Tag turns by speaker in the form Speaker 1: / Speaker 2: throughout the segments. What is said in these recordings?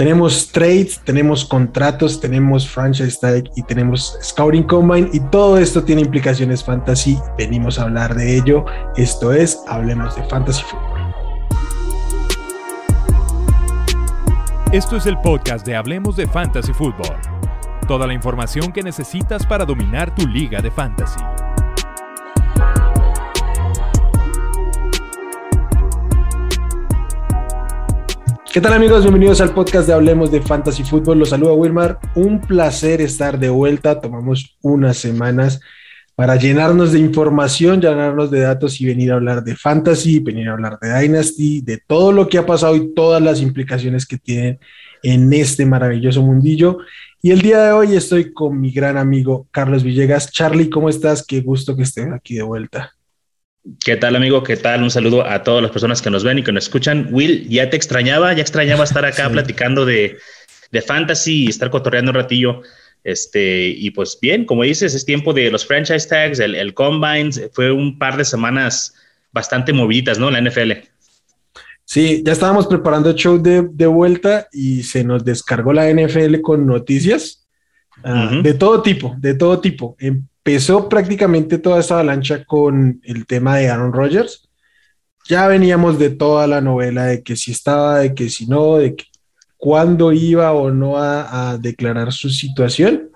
Speaker 1: Tenemos trades, tenemos contratos, tenemos franchise tag y tenemos scouting combine y todo esto tiene implicaciones fantasy. Venimos a hablar de ello. Esto es Hablemos de Fantasy Football.
Speaker 2: Esto es el podcast de Hablemos de Fantasy Football. Toda la información que necesitas para dominar tu liga de fantasy.
Speaker 1: ¿Qué tal amigos? Bienvenidos al podcast de Hablemos de Fantasy Football. Los saluda Wilmar. Un placer estar de vuelta. Tomamos unas semanas para llenarnos de información, llenarnos de datos y venir a hablar de fantasy, venir a hablar de Dynasty, de todo lo que ha pasado y todas las implicaciones que tienen en este maravilloso mundillo. Y el día de hoy estoy con mi gran amigo Carlos Villegas. Charlie, ¿cómo estás? Qué gusto que estés aquí de vuelta.
Speaker 3: ¿Qué tal, amigo? ¿Qué tal? Un saludo a todas las personas que nos ven y que nos escuchan. Will, ya te extrañaba, ya extrañaba estar acá platicando de, de, fantasy y estar cotorreando un ratillo. Este, y pues bien, como dices, es tiempo de los franchise tags, el, el combine, fue un par de semanas bastante movidas, ¿no? La NFL.
Speaker 1: Sí, ya estábamos preparando el show de, de vuelta y se nos descargó la NFL con noticias uh, de todo tipo, de todo tipo. En empezó prácticamente toda esta avalancha con el tema de Aaron Rodgers. Ya veníamos de toda la novela de que si estaba, de que si no, de que cuándo iba o no a, declarar su situación.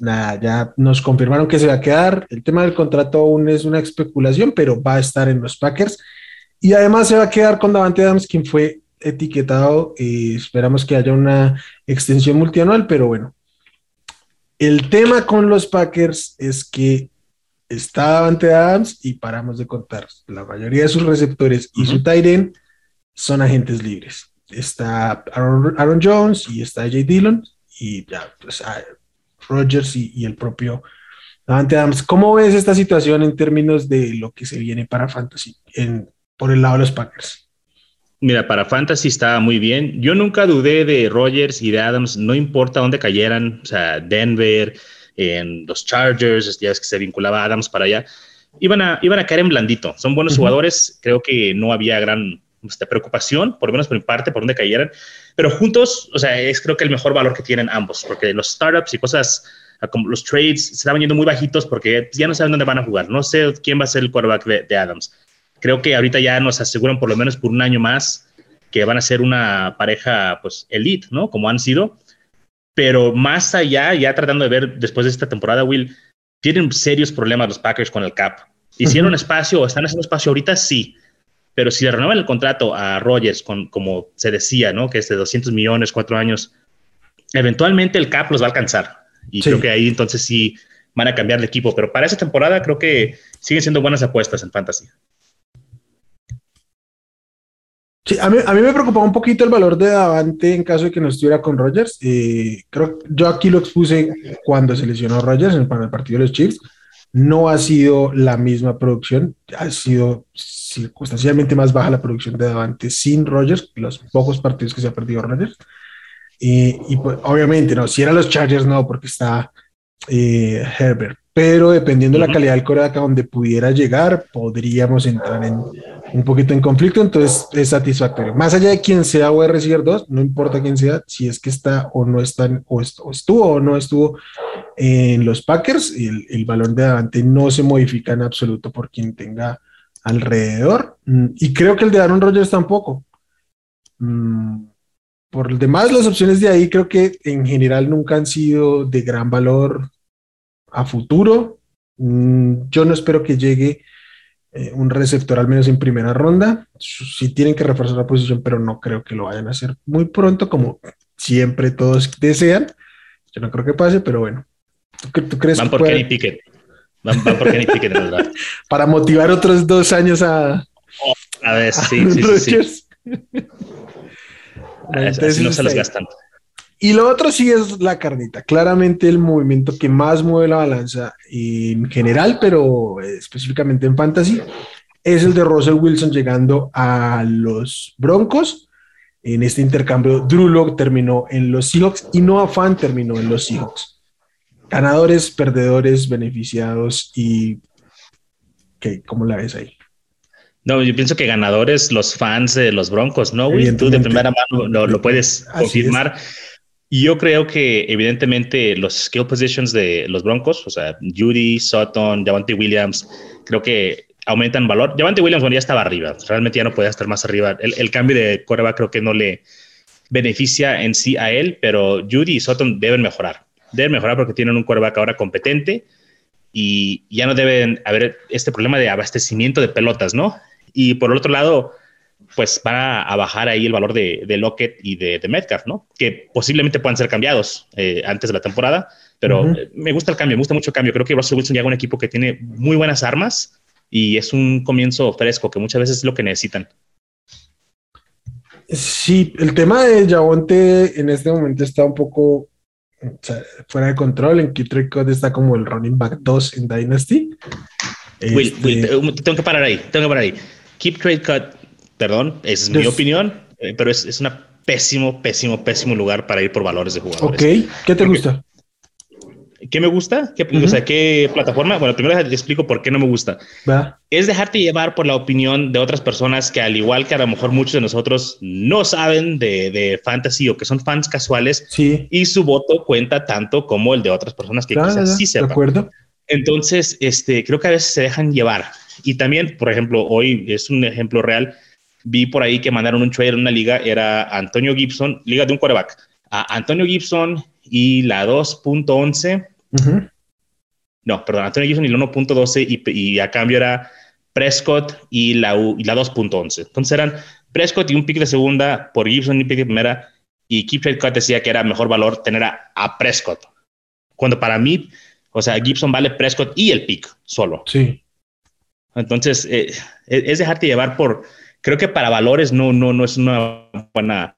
Speaker 1: Nada, ya nos confirmaron que se va a quedar. El tema del contrato aún es una especulación, pero va a estar en los Packers. Y además se va a quedar con Davante Adams, quien fue etiquetado. y esperamos que haya una extensión multianual, pero bueno, el tema con los Packers es que está ante Adams y paramos de contar. La mayoría de sus receptores y su tight son agentes libres. Está Aaron, Jones y está Jay Dillon y ya, pues Rogers y, el propio Davante Adams. ¿Cómo ves esta situación en términos de lo que se viene para Fantasy en, por el lado de los Packers?
Speaker 3: Mira, para Fantasy estaba muy bien. Yo nunca dudé de Rogers y de Adams, no importa dónde cayeran, o sea, Denver, en los Chargers, ya es que se vinculaba Adams para allá, iban a, iban a caer en blandito. Son buenos jugadores, creo que no había gran este, preocupación, por lo menos por mi parte, por dónde cayeran, pero juntos, o sea, es creo que el mejor valor que tienen ambos, porque los startups y cosas ah, como los trades se estaban yendo muy bajitos porque ya no saben dónde van a jugar. No sé quién va a ser el quarterback de Adams creo que ahorita ya nos aseguran por lo menos por un año más que van a ser una pareja, pues, elite, ¿no? Como han sido. Pero más allá, ya tratando de ver después de esta temporada, Will, tienen serios problemas los Packers con el cap. ¿Hicieron espacio o están haciendo espacio ahorita? Sí. Pero si le renuevan el contrato a Rogers, con, como se decía, ¿no? Que es de 200 millones, cuatro años, eventualmente el cap los va a alcanzar. Y creo que ahí entonces sí van a cambiar de equipo. Pero para esa temporada creo que siguen siendo buenas apuestas en Fantasy.
Speaker 1: Sí, a mí, a mí me preocupaba un poquito el valor de Davante en caso de que no estuviera con Rogers. Eh, creo yo aquí lo expuse cuando se lesionó Rogers en, para el partido de los Chiefs. No ha sido la misma producción, ha sido circunstancialmente más baja la producción de Davante sin Rogers, los pocos partidos que se ha perdido Rogers. y pues, obviamente, no, si eran los Chargers, no, porque está eh, Herbert. Pero dependiendo de la calidad del coreback a donde pudiera llegar, podríamos entrar en un poquito en conflicto, entonces es satisfactorio. Más allá de quién sea o receiver 2, no importa quién sea, si es que está o no está, o, estuvo o no estuvo en los Packers, el, el balón de adelante no se modifica en absoluto por quien tenga alrededor. Mm, y creo que el de Aaron Rodgers tampoco. Mm, por el demás, las opciones de ahí creo que en general nunca han sido de gran valor a futuro. Mm, yo no espero que llegue eh, un receptor al menos en primera ronda. Si tienen que reforzar la posición, pero no creo que lo vayan a hacer muy pronto, como siempre todos desean. Yo no creo que pase, pero bueno.
Speaker 3: ¿Tú, crees Van por Kenny Pickett. Van, por Kenny Pickett, verdad.
Speaker 1: Para motivar otros dos años a.
Speaker 3: a ver, sí, sí, sí, sí. Así no se los gastan.
Speaker 1: Y lo otro sí es la carnita. Claramente el movimiento que más mueve la balanza en general, pero específicamente en fantasy, es el de Russell Wilson llegando a los Broncos. En este intercambio, Drew terminó en los Seahawks y Noah Fan terminó en los Seahawks. Ganadores, perdedores, beneficiados y ¿qué? ¿cómo la ves ahí?
Speaker 3: No, yo pienso que ganadores los fans de los Broncos, ¿no, güey? Tú de primera mano lo, puedes confirmar. Y yo creo que evidentemente los skill positions de los Broncos, o sea, Judy, Sutton, Javante Williams, creo que aumentan valor. Javante Williams bueno, ya estaba arriba, realmente ya no podía estar más arriba. El, cambio de coreback creo que no le beneficia en sí a él, pero Judy y Sutton deben mejorar. Deben mejorar porque tienen un coreback ahora competente y ya no deben haber este problema de abastecimiento de pelotas, ¿no? Y por el otro lado, pues van a, bajar ahí el valor de, de Lockett y de, de, Metcalf, ¿no? Que posiblemente puedan ser cambiados eh, antes de la temporada, pero me gusta el cambio, me gusta mucho el cambio. Creo que Russell Wilson llega a un equipo que tiene muy buenas armas y es un comienzo fresco, que muchas veces es lo que necesitan.
Speaker 1: Sí, el tema de Javonte en este momento está un poco fuera de control. En Keep está como el running back 2 en Dynasty.
Speaker 3: Will, este tengo que parar ahí, tengo que parar ahí. Keep Trade Cut perdón, es mi opinión, eh, pero es, es un pésimo, pésimo, pésimo lugar para ir por valores de jugadores.
Speaker 1: Ok, ¿qué te gusta?
Speaker 3: ¿Qué me gusta? ¿Qué, O sea, ¿qué plataforma? Bueno, primero te explico por qué no me gusta. Es dejarte llevar por la opinión de otras personas que, al igual que a lo mejor muchos de nosotros, no saben de, de fantasy o que son fans casuales.
Speaker 1: Sí.
Speaker 3: Y su voto cuenta tanto como el de otras personas que quizás sí sepan.
Speaker 1: De acuerdo.
Speaker 3: Entonces, este, creo que a veces se dejan llevar. Y también, por ejemplo, hoy es un ejemplo real vi por ahí que mandaron un trade en una liga, era Antonio Gibson, liga de un quarterback, a Antonio Gibson y la 2.11. No, perdón, Antonio Gibson y la 1.12 y, y, a cambio era Prescott y la, y la 2.11. Entonces eran Prescott y un pick de segunda por Gibson y un pick de primera y Keep Trade Cut decía que era mejor valor tener a, Prescott. Cuando para mí, o sea, Gibson vale Prescott y el pick solo.
Speaker 1: Sí.
Speaker 3: Entonces, eh, es dejarte llevar por, creo que para valores no, no, no es una buena,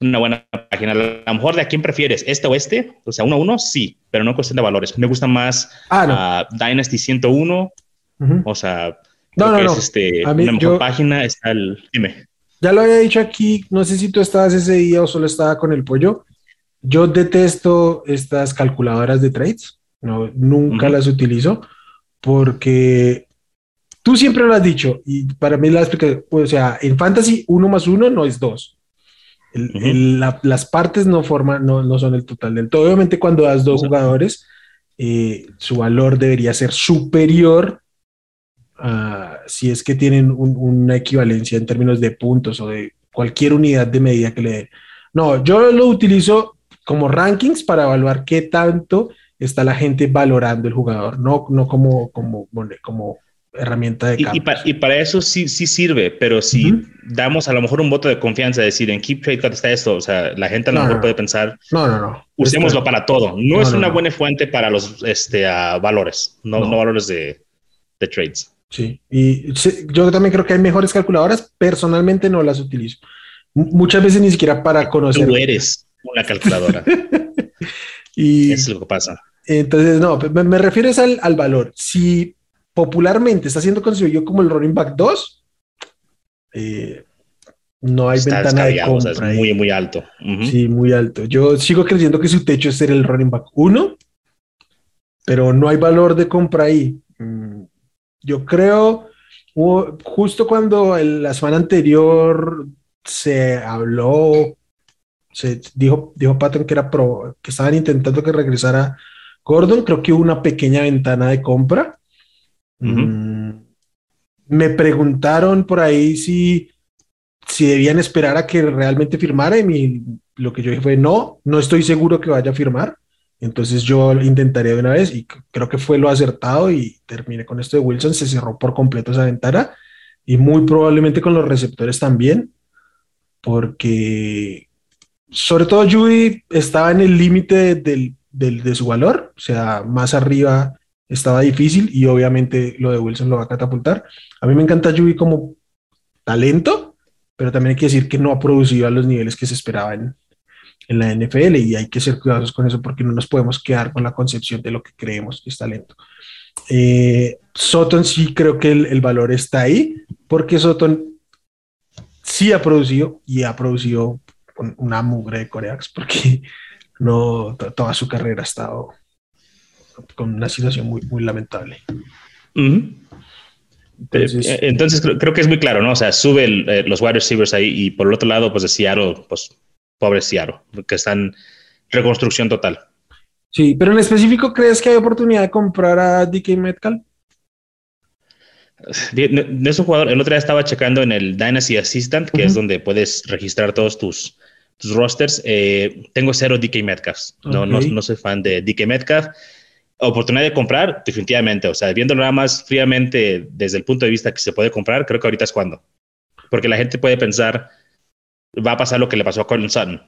Speaker 3: una buena página. A lo mejor de a quién prefieres, este o este, o sea, uno a uno, sí, pero no cuestión de valores. Me gusta más ah, Dynasty 101, o sea,
Speaker 1: no, no,
Speaker 3: no. Es este, una mejor página, está el, dime.
Speaker 1: Ya lo había dicho aquí, no sé si tú estabas ese día o solo estaba con el pollo. Yo detesto estas calculadoras de trades, no, nunca las utilizo porque Tú siempre lo has dicho y para mí la explicación, o sea, en fantasy uno más uno no es dos. las partes no forman, no, no, son el total del todo. Obviamente cuando das dos jugadores, eh, su valor debería ser superior a, si es que tienen una equivalencia en términos de puntos o de cualquier unidad de medida que le den. No, yo lo utilizo como rankings para evaluar qué tanto está la gente valorando el jugador, no, no como, como, como herramienta de
Speaker 3: y, y, para, eso sí, sí sirve, pero si damos a lo mejor un voto de confianza, decir en Keep Trade Cut está esto, o sea, la gente a lo mejor puede pensar,
Speaker 1: no, no, no,
Speaker 3: usémoslo para todo. No, es una buena fuente para los este, valores, no, no. valores de, de, trades.
Speaker 1: Sí, y yo también creo que hay mejores calculadoras, personalmente no las utilizo. muchas veces ni siquiera para conocer.
Speaker 3: Tú eres una calculadora.
Speaker 1: y
Speaker 3: es lo que pasa.
Speaker 1: Entonces, no, me, me refieres al, al valor. Si popularmente está siendo considerado como el running back 2, eh, no hay ventana de compra.
Speaker 3: es muy, muy alto.
Speaker 1: Sí, muy alto. Yo sigo creyendo que su techo es ser el running back 1, pero no hay valor de compra ahí. Mm, yo creo, justo cuando la semana anterior se habló, se dijo, dijo Patton que era pro, que estaban intentando que regresara Gordon, creo que hubo una pequeña ventana de compra Mm, me preguntaron por ahí si, si debían esperar a que realmente firmara y lo que yo dije fue no, no estoy seguro que vaya a firmar. Entonces yo intentaré de una vez y creo que fue lo acertado y terminé con esto de Wilson. Se cerró por completo esa ventana y muy probablemente con los receptores también, porque sobre todo Judy estaba en el límite de su valor, o sea, más arriba estaba difícil y obviamente lo de Wilson lo va a catapultar. A mí me encanta Yubi como talento, pero también hay que decir que no ha producido a los niveles que se esperaban en, la NFL y hay que ser cuidadosos con eso porque no nos podemos quedar con la concepción de lo que creemos que es talento. Eh, sí creo que el, valor está ahí porque Soton sí ha producido y ha producido una mugre de coreax porque no toda su carrera ha estado con una situación muy, muy lamentable.
Speaker 3: Entonces, creo, que es muy claro, ¿no? O sea, sube eh, los wide receivers ahí y por el otro lado, pues de Seattle, pues pobre Seattle, que están en reconstrucción total.
Speaker 1: Sí, pero en específico, ¿crees que hay oportunidad de comprar a DK Metcalf?
Speaker 3: No es un jugador, el otro día estaba checando en el Dynasty Assistant, que es donde puedes registrar todos tus, tus rosters. Eh, tengo cero DK Metcalf. No, no, no soy fan de DK Metcalf oportunidad de comprar, definitivamente. O sea, viendo nada más fríamente desde el punto de vista que se puede comprar, creo que ahorita es cuando. Porque la gente puede pensar, va a pasar lo que le pasó a Colin Sutton,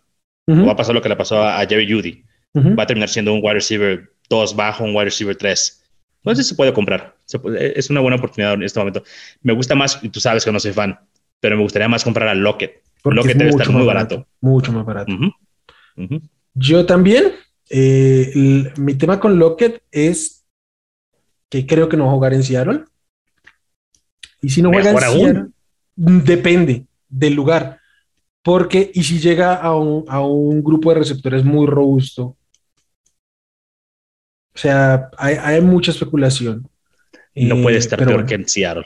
Speaker 3: o va a pasar lo que le pasó a, Jerry Judy. Va a terminar siendo un wide receiver 2 bajo, un wide receiver 3. Entonces se puede comprar. es una buena oportunidad en este momento. Me gusta más, y tú sabes que no soy fan, pero me gustaría más comprar a Lockett. Lockett debe estar muy barato.
Speaker 1: Mucho más barato. Yo también, eh, mi tema con Lockett es que creo que no va a jugar en Seattle. Y si no juega en Seattle, depende del lugar. Porque, y si llega a un, grupo de receptores muy robusto, o sea, hay, mucha especulación.
Speaker 3: No puede eh, estar peor que en Seattle.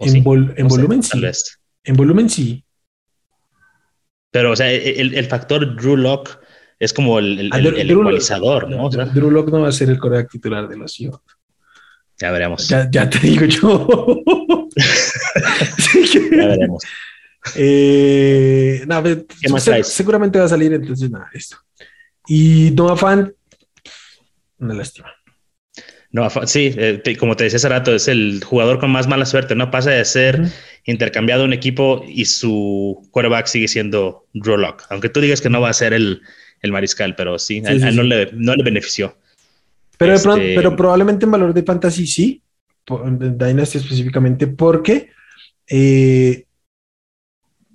Speaker 1: En, volumen sí. En volumen sí.
Speaker 3: Pero, o sea, el, el factor Drew Lock es como el, el, ah, el, ecualizador, ¿no?
Speaker 1: Drew Lock no va a ser el coreback titular de la ciudad.
Speaker 3: Ya veremos.
Speaker 1: Ya, ya te digo yo.
Speaker 3: ya veremos.
Speaker 1: Eh, no, ¿Qué más se, seguramente va a salir, entonces nada, esto. Y Noah Fan, una lástima.
Speaker 3: No, sí, eh, como te decía hace rato, es el jugador con más mala suerte, ¿no? Pasa de ser intercambiado un equipo y su quarterback sigue siendo Drew Lock. Aunque tú digas que no va a ser el, mariscal, pero sí, No, le, no, le, benefició.
Speaker 1: Pero, este, pero probablemente en valor de fantasy sí, en Dynasty específicamente, porque eh,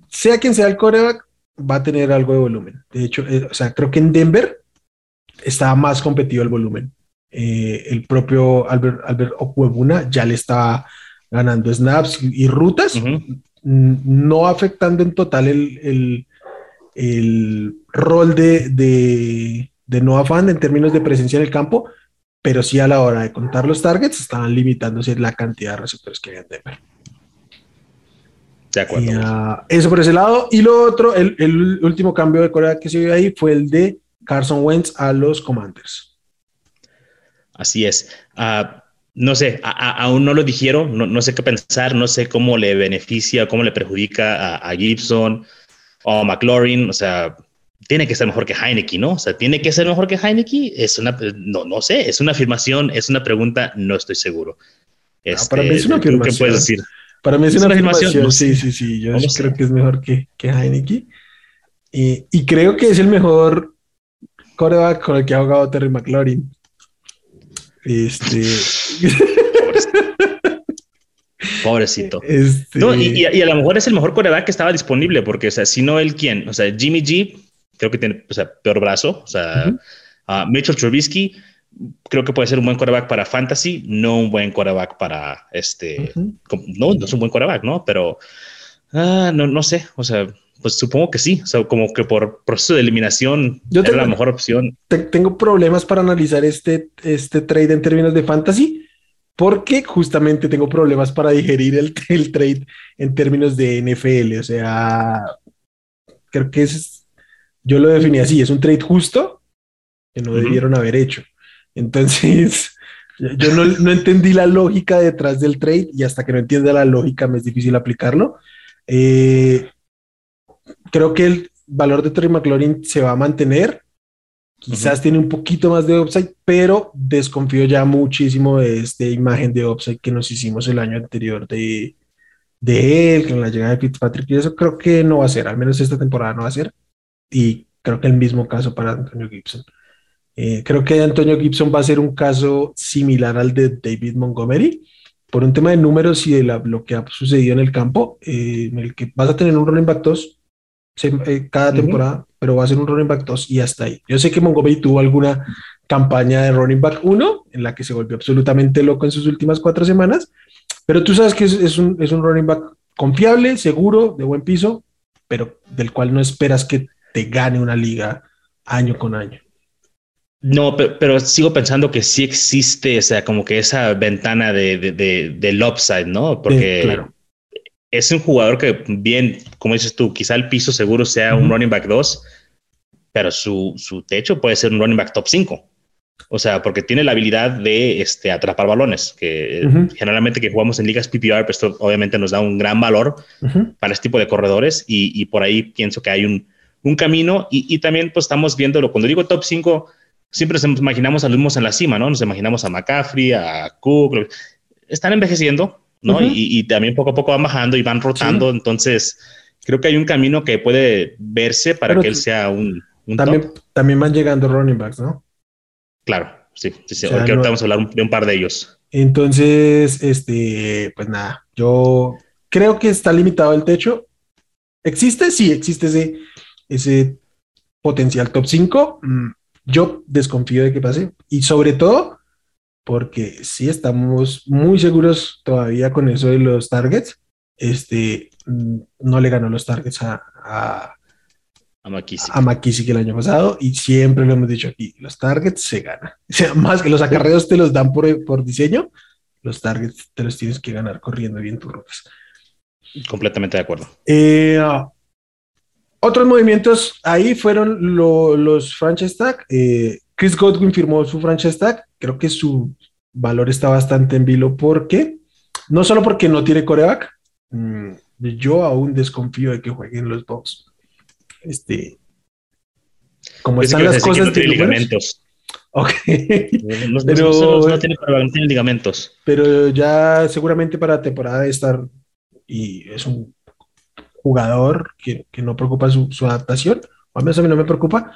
Speaker 1: sea quien sea el quarterback, va a tener algo de volumen. De hecho, eh, o sea, creo que en Denver estaba más competido el volumen. Eh, el propio Albert, Albert ya le estaba ganando snaps y rutas, no afectando en total el, el, rol de, de, de Noah Fan en términos de presencia en el campo, pero sí a la hora de contar los targets estaban limitándose la cantidad de receptores que habían de ver.
Speaker 3: De acuerdo.
Speaker 1: Ah, eso por ese lado. Y lo otro, el, el, último cambio de Corea que se vio ahí fue el de Carson Wentz a los Commanders.
Speaker 3: Así es. Ah, no sé, aún no lo dijeron, no, sé qué pensar, no sé cómo le beneficia, cómo le perjudica a, Gibson o a McLaurin, o sea, tiene que ser mejor que Heineken, ¿no? O sea, tiene que ser mejor que Heineken, es una, no, no sé, es una afirmación, es una pregunta, no estoy seguro.
Speaker 1: para mí es una afirmación. ¿Qué puedes decir? Para mí es, una, afirmación, sí, sí, sí, yo creo que es mejor que, que Heineken. Y, y creo que es el mejor coreback con el que ha jugado Terry McLaurin. Este.
Speaker 3: Pobrecito. Este y, a lo mejor es el mejor coreback que estaba disponible, porque, o sea, si no él, ¿quién? O sea, Jimmy G, creo que tiene, o sea, peor brazo. O sea, Mitchell Trubisky, creo que puede ser un buen coreback para fantasy, no un buen coreback para este. no, no es un buen coreback, ¿no? Pero ah, no, no sé. O sea, pues supongo que sí, o sea, como que por proceso de eliminación Yo era la mejor opción.
Speaker 1: tengo problemas para analizar este, este trade en términos de fantasy, porque justamente tengo problemas para digerir el, el trade en términos de NFL. O sea, creo que es, yo lo definí así, es un trade justo que no debieron haber hecho. Entonces, yo no, no, entendí la lógica detrás del trade y hasta que no entienda la lógica me es difícil aplicarlo. Eh, creo que el valor de Terry McLaurin se va a mantener. Quizás tiene un poquito más de upside, pero desconfío ya muchísimo de esta imagen de upside que nos hicimos el año anterior de, de él, con la llegada de Fitzpatrick. Y eso creo que no va a ser, al menos esta temporada no va a ser. Y creo que el mismo caso para Antonio Gibson. Eh, creo que Antonio Gibson va a ser un caso similar al de David Montgomery, por un tema de números y de lo que ha sucedido en el campo, eh, en el que vas a tener un running back 2 eh, cada temporada, pero va a ser un running back 2 y hasta ahí. Yo sé que Montgomery tuvo alguna campaña de running back 1 en la que se volvió absolutamente loco en sus últimas cuatro semanas, pero tú sabes que es, un, es un running back confiable, seguro, de buen piso, pero del cual no esperas que te gane una liga año con año.
Speaker 3: No, pero, sigo pensando que sí existe, o sea, como que esa ventana de, de, del upside, ¿no? Porque es un jugador que, bien, como dices tú, quizá el piso seguro sea un running back 2, pero su, su techo puede ser un running back top 5. O sea, porque tiene la habilidad de este, atrapar balones, que generalmente que jugamos en ligas PPR, pues esto obviamente nos da un gran valor para este tipo de corredores y, por ahí pienso que hay un, un camino y, y, también pues estamos viéndolo. Cuando digo top 5, siempre nos imaginamos a los mismos en la cima, ¿no? Nos imaginamos a McCaffrey, a Cook, están envejeciendo, ¿no? y, también poco a poco van bajando y van rotando, entonces creo que hay un camino que puede verse para que él sea un, un
Speaker 1: también, también van llegando running backs, ¿no?
Speaker 3: Claro, sí, sí, sí. ahorita vamos a hablar de un par de ellos.
Speaker 1: Entonces, este, pues nada, yo creo que está limitado el techo. ¿Existe? Sí, existe ese, ese potencial top 5. Mm, yo desconfío de que pase. Y sobre todo, porque sí estamos muy seguros todavía con eso de los targets. Este, mm, no le ganó los targets a
Speaker 3: a McKissick.
Speaker 1: A McKissick el año pasado y siempre lo hemos dicho aquí, los targets se ganan. O sea, más que los acarreos te los dan por, por diseño, los targets te los tienes que ganar corriendo bien tus rutas.
Speaker 3: Completamente de acuerdo.
Speaker 1: Eh, otros movimientos ahí fueron los franchise tag. Eh, Chris Godwin firmó su franchise tag. Creo que su valor está bastante en vilo porque, no solo porque no tiene coreback, mm, yo aún desconfío de que jueguen los Bucks este, como están las cosas
Speaker 3: de ligamentos.
Speaker 1: Ok.
Speaker 3: pero, no, tiene para ligamentos.
Speaker 1: Pero ya seguramente para temporada de estar y es un jugador que, que no preocupa su, su, adaptación, o al menos a mí no me preocupa,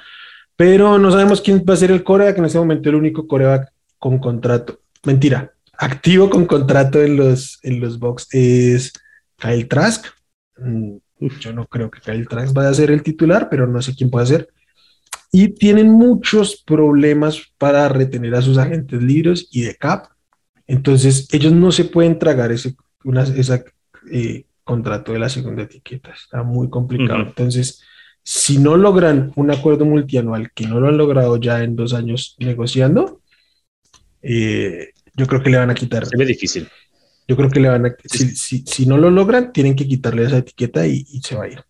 Speaker 1: pero no sabemos quién va a ser el coreback, en este momento el único coreback con contrato, mentira, activo con contrato en los, en los box es Kyle Trask, mm, yo no creo que Kyle Trask vaya a ser el titular, pero no sé quién puede ser. Y tienen muchos problemas para retener a sus agentes libres y de cap. Entonces, ellos no se pueden tragar ese una, eh, contrato de la segunda etiqueta. Está muy complicado. Entonces, si no logran un acuerdo multianual, que no lo han logrado ya en dos años negociando, eh, yo creo que le van a quitar.
Speaker 3: Se ve difícil.
Speaker 1: Yo creo que le van a, si, no lo logran, tienen que quitarle esa etiqueta y, se va a ir.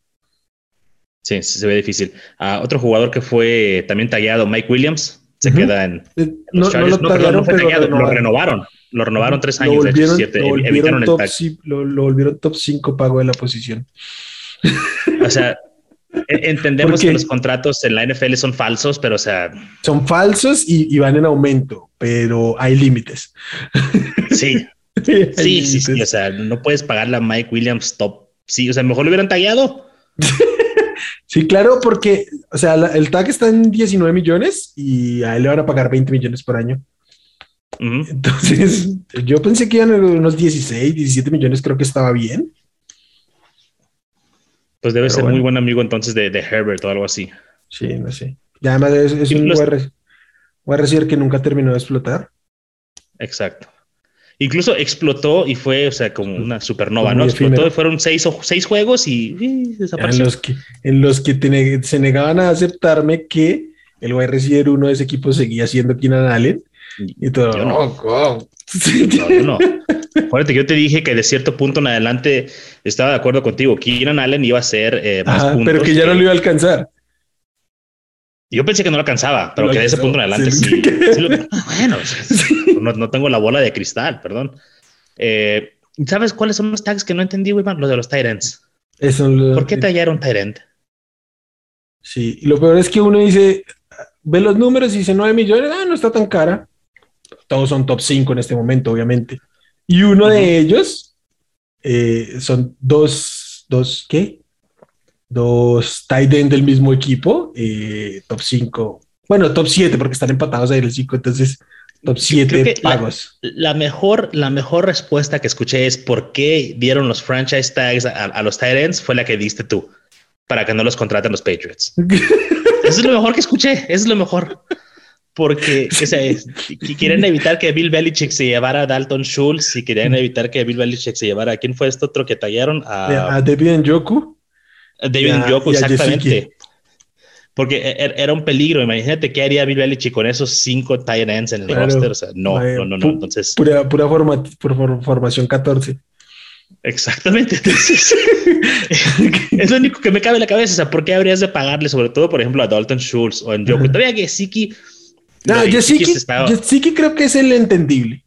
Speaker 3: Sí, se ve difícil. Ah, otro jugador que fue también tallado, Mike Williams, se queda en
Speaker 1: eh, los no, lo, tallaron,
Speaker 3: fue tallado, lo renovaron. Lo renovaron tres años, lo volvieron,
Speaker 1: lo volvieron top, lo, volvieron top 5 pago de la posición.
Speaker 3: O sea, e, entendemos que los contratos en la NFL son falsos, pero o sea...
Speaker 1: Son falsos y, y van en aumento, pero hay límites.
Speaker 3: Sí, Sí, sí, sí, o sea, no puedes pagarle a Mike Williams top. Sí, o sea, mejor lo hubieran tallado.
Speaker 1: sí, claro, porque, o sea, el tag está en 19 millones y a él le van a pagar 20 millones por año. Entonces, yo pensé que iban unos 16, 17 millones, creo que estaba bien.
Speaker 3: Pues debe ser muy buen amigo entonces de, Herbert o algo así.
Speaker 1: Sí, no sé. Y además es, un a recibir que nunca terminó de explotar.
Speaker 3: Exacto. Incluso explotó y fue, o sea, como una supernova, ¿no? Explotó y fueron seis, seis juegos y, desapareció.
Speaker 1: En los que, en los que se negaban a aceptarme que el wide receiver uno de ese equipo seguía siendo Keenan Allen. Y todo,
Speaker 3: yo no.
Speaker 1: Oh,
Speaker 3: no, Acuérdate que yo te dije que de cierto punto en adelante estaba de acuerdo contigo. Keenan Allen iba a ser eh, más puntos.
Speaker 1: Pero que ya no lo iba a alcanzar.
Speaker 3: Yo pensé que no lo alcanzaba, pero que de ese punto en adelante sí. bueno, no, tengo la bola de cristal, perdón. Eh, ¿Sabes cuáles son los tags que no entendí, güey? Los de los Tyrants. ¿Por qué tallaron Tyrant?
Speaker 1: Sí, y lo peor es que uno dice, ve los números y dice 9 millones, ah, no está tan cara. Todos son top 5 en este momento, obviamente. Y uno de ellos eh, son dos, dos, ¿qué? dos tight end del mismo equipo, eh, top 5, bueno, top 7 porque están empatados ahí el 5, entonces top 7 pagos.
Speaker 3: La, mejor, la mejor respuesta que escuché es por qué dieron los franchise tags a, los tight ends fue la que diste tú, para que no los contraten los Patriots. Eso es lo mejor que escuché, eso es lo mejor. Porque o quieren evitar que Bill Belichick se llevara a Dalton Schultz y querían evitar que Bill Belichick se llevara a quién fue este otro que tallaron
Speaker 1: a, a Debian Joku
Speaker 3: David Njoku, exactamente. porque e, e, era un peligro. Imagínate qué haría Bill Belichick con esos cinco tight ends en el roster. O sea, no, no, no, no. Entonces,
Speaker 1: pura, pura formación 14.
Speaker 3: Exactamente. Entonces, es lo único que me cabe en la cabeza. O sea, ¿por qué habrías de pagarle, sobre todo, por ejemplo, a Dalton Schultz o en Joku? Todavía que Siki.
Speaker 1: No, Gesicki creo que es el entendible.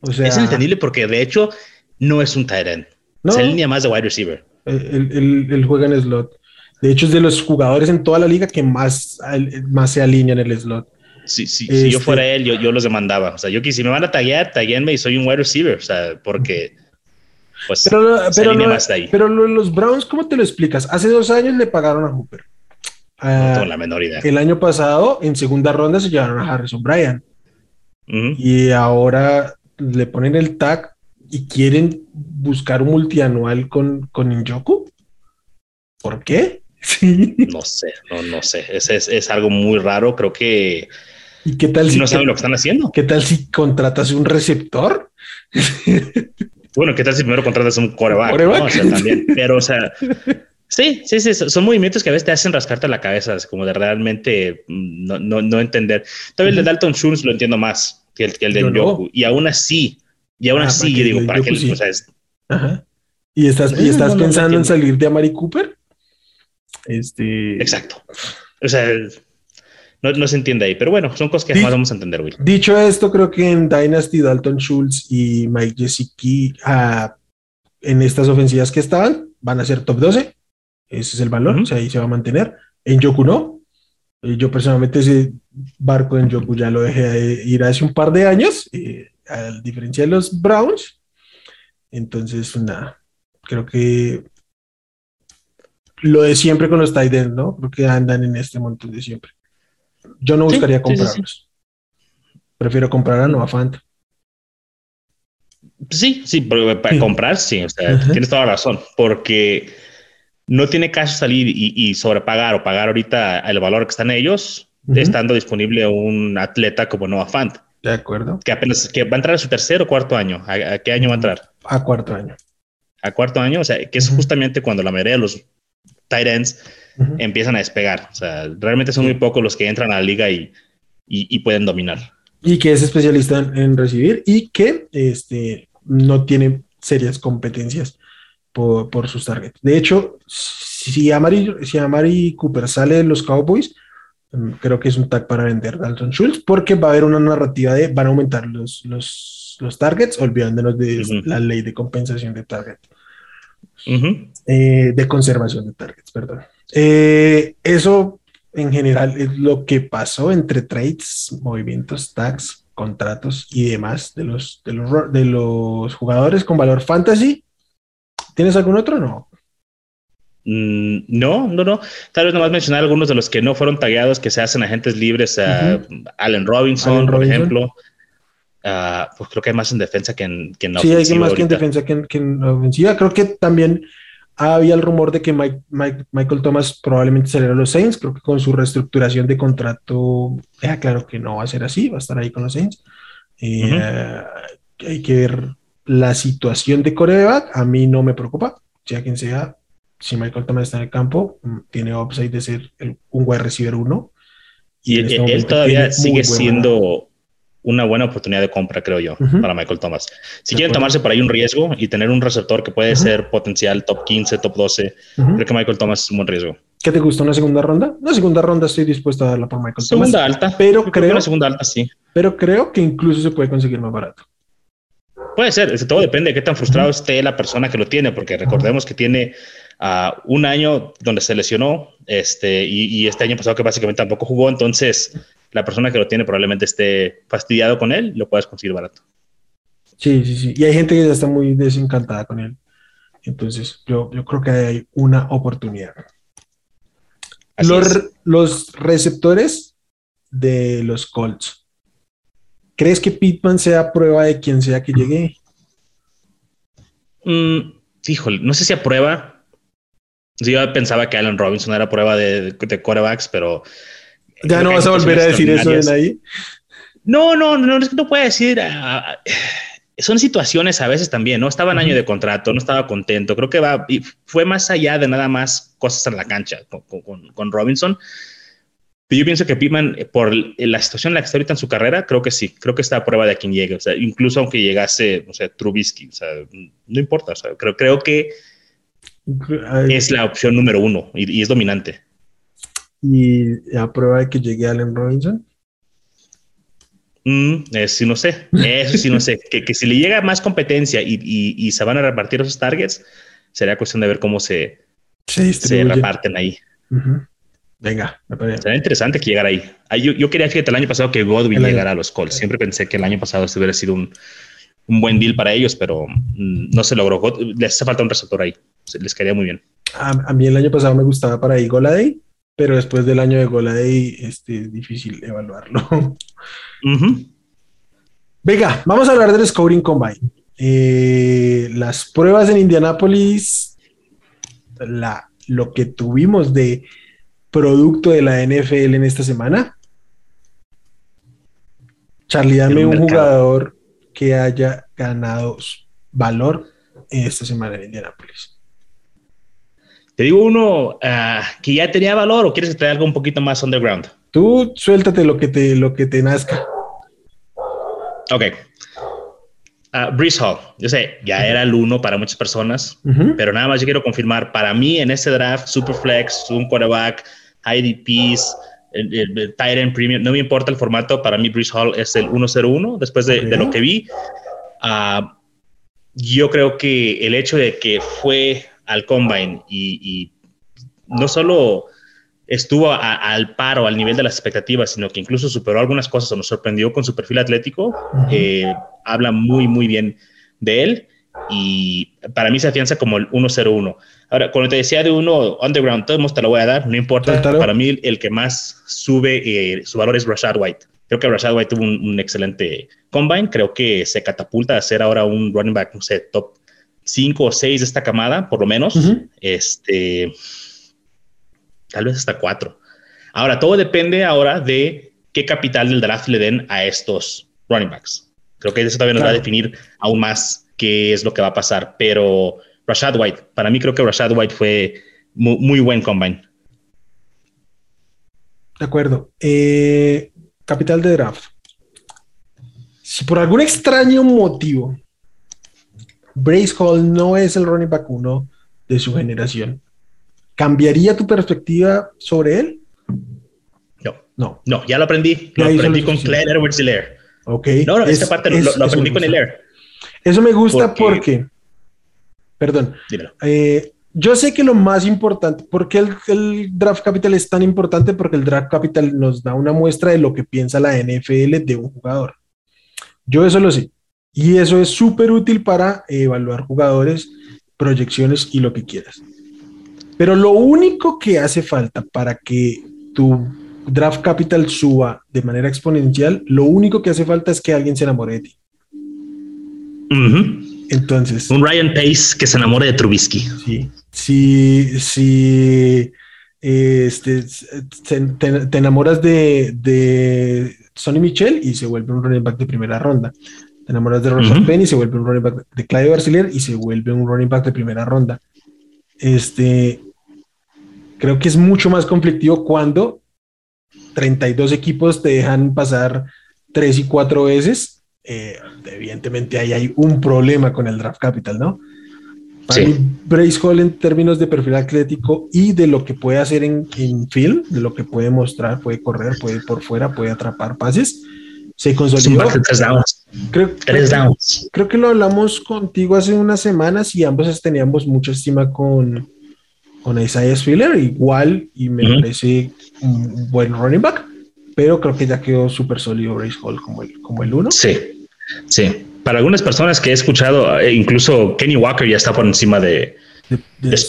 Speaker 3: O sea, es el entendible porque de hecho no es un tight end. Es el línea más de wide receiver.
Speaker 1: Él, juega en slot. De hecho, es de los jugadores en toda la liga que más, más se alinea en el slot.
Speaker 3: Sí, sí, Si yo fuera este él, yo, los demandaba. O sea, yo que si me van a taguear, taguenme y soy un wide receiver. O sea, porque pues
Speaker 1: pero, pero, pero los Browns, ¿cómo te lo explicas? Hace dos años le pagaron a Hooper.
Speaker 3: No ah, tengo la menor idea.
Speaker 1: El año pasado, en segunda ronda, se llevaron a Harrison Bryan. Y ahora le ponen el tag y quieren buscar un multianual con, con Injoku. ¿Por qué?
Speaker 3: No sé, no, no sé. Es, es, es, algo muy raro. Creo que.
Speaker 1: ¿Y qué tal
Speaker 3: si no saben lo que están haciendo?
Speaker 1: ¿Qué tal si contratas un receptor?
Speaker 3: Bueno, ¿qué tal si primero contratas un coreback? O sea, también. Pero, o sea, sí, sí, sí, son movimientos que a veces te hacen rascarte la cabeza, como de realmente mm, no, no, no entender. Todavía el de Dalton Schultz lo entiendo más que el, que el de Yoku. Y aún así, y aún ah, así, yo digo, ¿para qué? O sea, es...
Speaker 1: Ajá. ¿Y estás, ¿y estás pensando en salir de Amari Cooper?
Speaker 3: Este... Exacto. O sea, no, se entiende ahí, pero bueno, son cosas que jamás vamos a entender, Will.
Speaker 1: Dicho esto, creo que en Dynasty, Dalton Schultz y Mike Gesicki, uh, en estas ofensivas que estaban, van a ser top 12. Ese es el valor, o sea, ahí se va a mantener. En Yoku no. Eh, yo personalmente ese barco en Yoku ya lo dejé ir hace un par de años, eh, a diferencia de los Browns. Entonces, nada, creo que lo de siempre con los tight ¿no? Creo que andan en este montón de siempre. Yo no buscaría comprarlos. Prefiero comprar a Nova Fanta.
Speaker 3: Sí, sí, para comprar, sí, o sea, tienes toda la razón, porque no tiene caso salir y, sobrepagar o pagar ahorita el valor que están ellos, estando disponible un atleta como Nova Fant.
Speaker 1: De acuerdo.
Speaker 3: Que apenas que va a entrar a su tercer o cuarto año. ¿A, qué año va a entrar?
Speaker 1: A cuarto año.
Speaker 3: A cuarto año, o sea, que es justamente cuando la mayoría de los tight ends empiezan a despegar. O sea, realmente son muy pocos los que entran a la liga y, y, pueden dominar.
Speaker 1: Y que es especialista en, recibir y que este, no tiene serias competencias por, por, sus targets. De hecho, si Amari, si Amari Cooper sale de los Cowboys, mm, creo que es un tag para vender Dalton Schultz porque va a haber una narrativa de van a aumentar los, los, los targets, olvidándonos de la ley de compensación de target. Eh, de conservación de targets, perdón. Eh, eso en general es lo que pasó entre trades, movimientos, tags, contratos y demás de los, de los, de los jugadores con valor fantasy. ¿Tienes algún otro no?
Speaker 3: Mm, no, no, no. Tal vez nomás mencionar algunos de los que no fueron tagueados que se hacen agentes libres. Allen Robinson, por ejemplo. Ah, pues creo que hay más en defensa que en, que en
Speaker 1: Sí, hay más que en defensa que que en ofensiva. Creo que también había el rumor de que Michael Thomas probablemente saliera a los Saints. Creo que con su reestructuración de contrato deja claro que no va a ser así, va a estar ahí con los Saints. Eh, hay que ver la situación de coreback. A mí no me preocupa, sea quien sea. Si Michael Thomas está en el campo, mm, tiene upside de ser un wide receiver uno.
Speaker 3: Y, este él todavía sigue siendo una buena oportunidad de compra, creo yo, para Michael Thomas. Si quieren tomarse por ahí un riesgo y tener un receptor que puede ser potencial top 15, top 12, creo que Michael Thomas es un buen riesgo.
Speaker 1: ¿Qué te gusta una segunda ronda? Una segunda ronda estoy dispuesto a darla por Michael
Speaker 3: Thomas. Segunda alta.
Speaker 1: Pero creo,
Speaker 3: una segunda alta, sí.
Speaker 1: Pero creo que incluso se puede conseguir más barato.
Speaker 3: Puede ser, todo depende de qué tan frustrado esté la persona que lo tiene, porque recordemos que tiene uh, un año donde se lesionó este, y, y, este año pasado que básicamente tampoco jugó, entonces la persona que lo tiene probablemente esté fastidiado con él, lo puedes conseguir barato.
Speaker 1: Sí, sí, sí. Y hay gente que ya está muy desencantada con él. Entonces, yo, yo creo que hay una oportunidad. Los, los, receptores de los Colts. ¿Crees que Pittman sea prueba de quien sea que llegue?
Speaker 3: Mm, híjole, no sé si a prueba. Yo pensaba que Allen Robinson era prueba de, de quarterbacks, pero
Speaker 1: ya no vas a volver a decir eso en ahí.
Speaker 3: No, no, no, es que no puede decir. Ah, son situaciones a veces también, ¿no? Estaba en año de contrato, no estaba contento. Creo que va y fue más allá de nada más cosas en la cancha con, Robinson. Yo pienso que Pittman, por la situación en la que está ahorita en su carrera, creo que sí, creo que está a prueba de a quien llegue. O sea, incluso aunque llegase, o sea, Trubisky, o sea, no importa. O sea, creo, creo que es la opción número uno y, es dominante.
Speaker 1: ¿Y a prueba de que llegue Allen Robinson?
Speaker 3: Mm, sí, no sé. Eso sí, no sé. que, que, si le llega más competencia y, y, se van a repartir esos targets, sería cuestión de ver cómo se, se, reparten ahí.
Speaker 1: Venga, me parece.
Speaker 3: Sería interesante que llegara ahí. yo, yo, quería, fíjate, el año pasado que Godwin llegara a los Colts. Siempre pensé que el año pasado este hubiera sido un, un buen deal para ellos, pero mm, no se logró. Les hace falta un receptor ahí. Les quedaría muy bien.
Speaker 1: A, mí el año pasado me gustaba para ahí Goladay, pero después del año de Goladay este, es difícil evaluarlo. Venga, vamos a hablar del Scouting Combine. Eh, las pruebas en Indianápolis, la, lo que tuvimos de producto de la NFL en esta semana. Charlie, dame un jugador que haya ganado valor en esta semana en Indianapolis.
Speaker 3: Te digo uno ah, que ya tenía valor o quieres traer algo un poquito más underground.
Speaker 1: Tú suéltate lo que te, lo que te nazca.
Speaker 3: Ok. Uh, Breeze Hall, yo sé, ya era el uno para muchas personas, pero nada más yo quiero confirmar, para mí en ese draft, Superflex, un quarterback, IDPs, el, el, Titan Premium, no me importa el formato, para mí Breeze Hall es el 101 después de, de lo que vi. Uh, yo creo que el hecho de que fue al Combine y, y no solo estuvo al paro, al nivel de las expectativas, sino que incluso superó algunas cosas o nos sorprendió con su perfil atlético, eh, habla muy, muy bien de él y para mí se afianza como el 101. Ahora, cuando te decía de uno underground, todo te lo voy a dar, no importa. Para mí, el que más sube eh, su valor es Rashad White. Creo que Rashad White tuvo un, excelente combine. Creo que se catapulta a ser ahora un running back, no sé, top 5 o 6 de esta camada, por lo menos. Este, tal vez hasta 4. Ahora, todo depende ahora de qué capital del draft le den a estos running backs. Creo que eso todavía nos va a definir aún más qué es lo que va a pasar. Pero Rashad White. Para mí creo que Rashad White fue muy, buen combine.
Speaker 1: De acuerdo. Eh, capital de draft. Si por algún extraño motivo Brace Hall no es el running back uno de su generación, ¿cambiaría tu perspectiva sobre él?
Speaker 3: No, no, no, ya lo aprendí. Lo aprendí con Claire Edwards Hilaire.
Speaker 1: Ok.
Speaker 3: No, no, esta parte lo, aprendí con Hilaire.
Speaker 1: Eso me gusta porque Perdón. Eh, yo sé que lo más importante, porque el, el, draft capital es tan importante? Porque el draft capital nos da una muestra de lo que piensa la NFL de un jugador. Yo eso lo sé. Y eso es súper útil para evaluar jugadores, proyecciones y lo que quieras. Pero lo único que hace falta para que tu draft capital suba de manera exponencial, lo único que hace falta es que alguien se enamore de ti. Entonces.
Speaker 3: Un Ryan Pace que se enamore de Trubisky.
Speaker 1: Sí. Si, si este, te, enamoras de, de Sonny Michel y se vuelve un running back de primera ronda. Te enamoras de Rashad Penny y se vuelve un running back de Claudio Barcelier y se vuelve un running back de primera ronda. Este, creo que es mucho más conflictivo cuando 32 equipos te dejan pasar tres y cuatro veces eh, evidentemente ahí hay un problema con el draft capital, ¿no? Para Brace Hall en términos de perfil atlético y de lo que puede hacer en, en film, de lo que puede mostrar, puede correr, puede ir por fuera, puede atrapar pases, se consolidó. Creo, creo, que lo hablamos contigo hace unas semanas y ambos teníamos mucha estima con, con Isaiah Spiller, igual, y me parece un buen running back pero creo que ya quedó súper sólido Brace Hall como el, como el uno.
Speaker 3: Sí, sí. Para algunas personas que he escuchado, eh, incluso Kenny Walker ya está por encima de, de, Es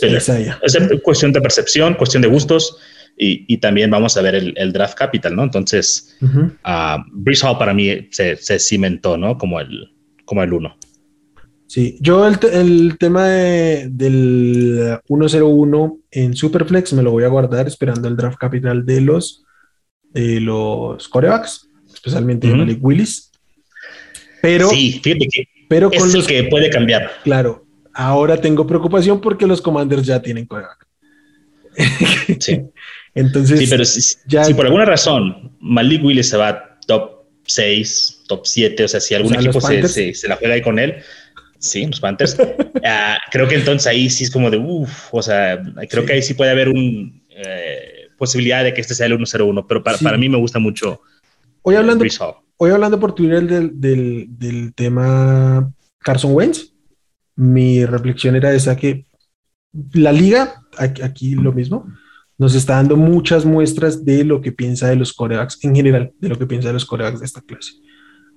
Speaker 3: cuestión de percepción, cuestión de gustos. Y, también vamos a ver el, draft capital, ¿no? Entonces, uh Hall para mí se, cimentó, ¿no? Como el, como el uno.
Speaker 1: Sí, yo el, el tema de, del 101 en Superflex me lo voy a guardar esperando el draft capital de los de los corebacks, especialmente Malik Willis. Pero,
Speaker 3: sí, fíjate que pero con es los que puede cambiar.
Speaker 1: Claro, ahora tengo preocupación porque los Commanders ya tienen coreback. sí. Entonces,
Speaker 3: sí, pero si, por alguna razón Malik Willis se va top 6, top 7, o sea, si algún equipo se, se, la juega ahí con él, sí, los Panthers, ah, creo que entonces ahí sí es como de, uff, o sea, creo que ahí sí puede haber una eh, posibilidad de que este sea el 1-0-1, pero para, para, mí me gusta mucho.
Speaker 1: Hoy hablando, hoy hablando por Twitter del, del, del tema Carson Wentz, mi reflexión era esa que la liga, aquí, lo mismo, nos está dando muchas muestras de lo que piensa de los corebacks en general, de lo que piensa de los corebacks de esta clase.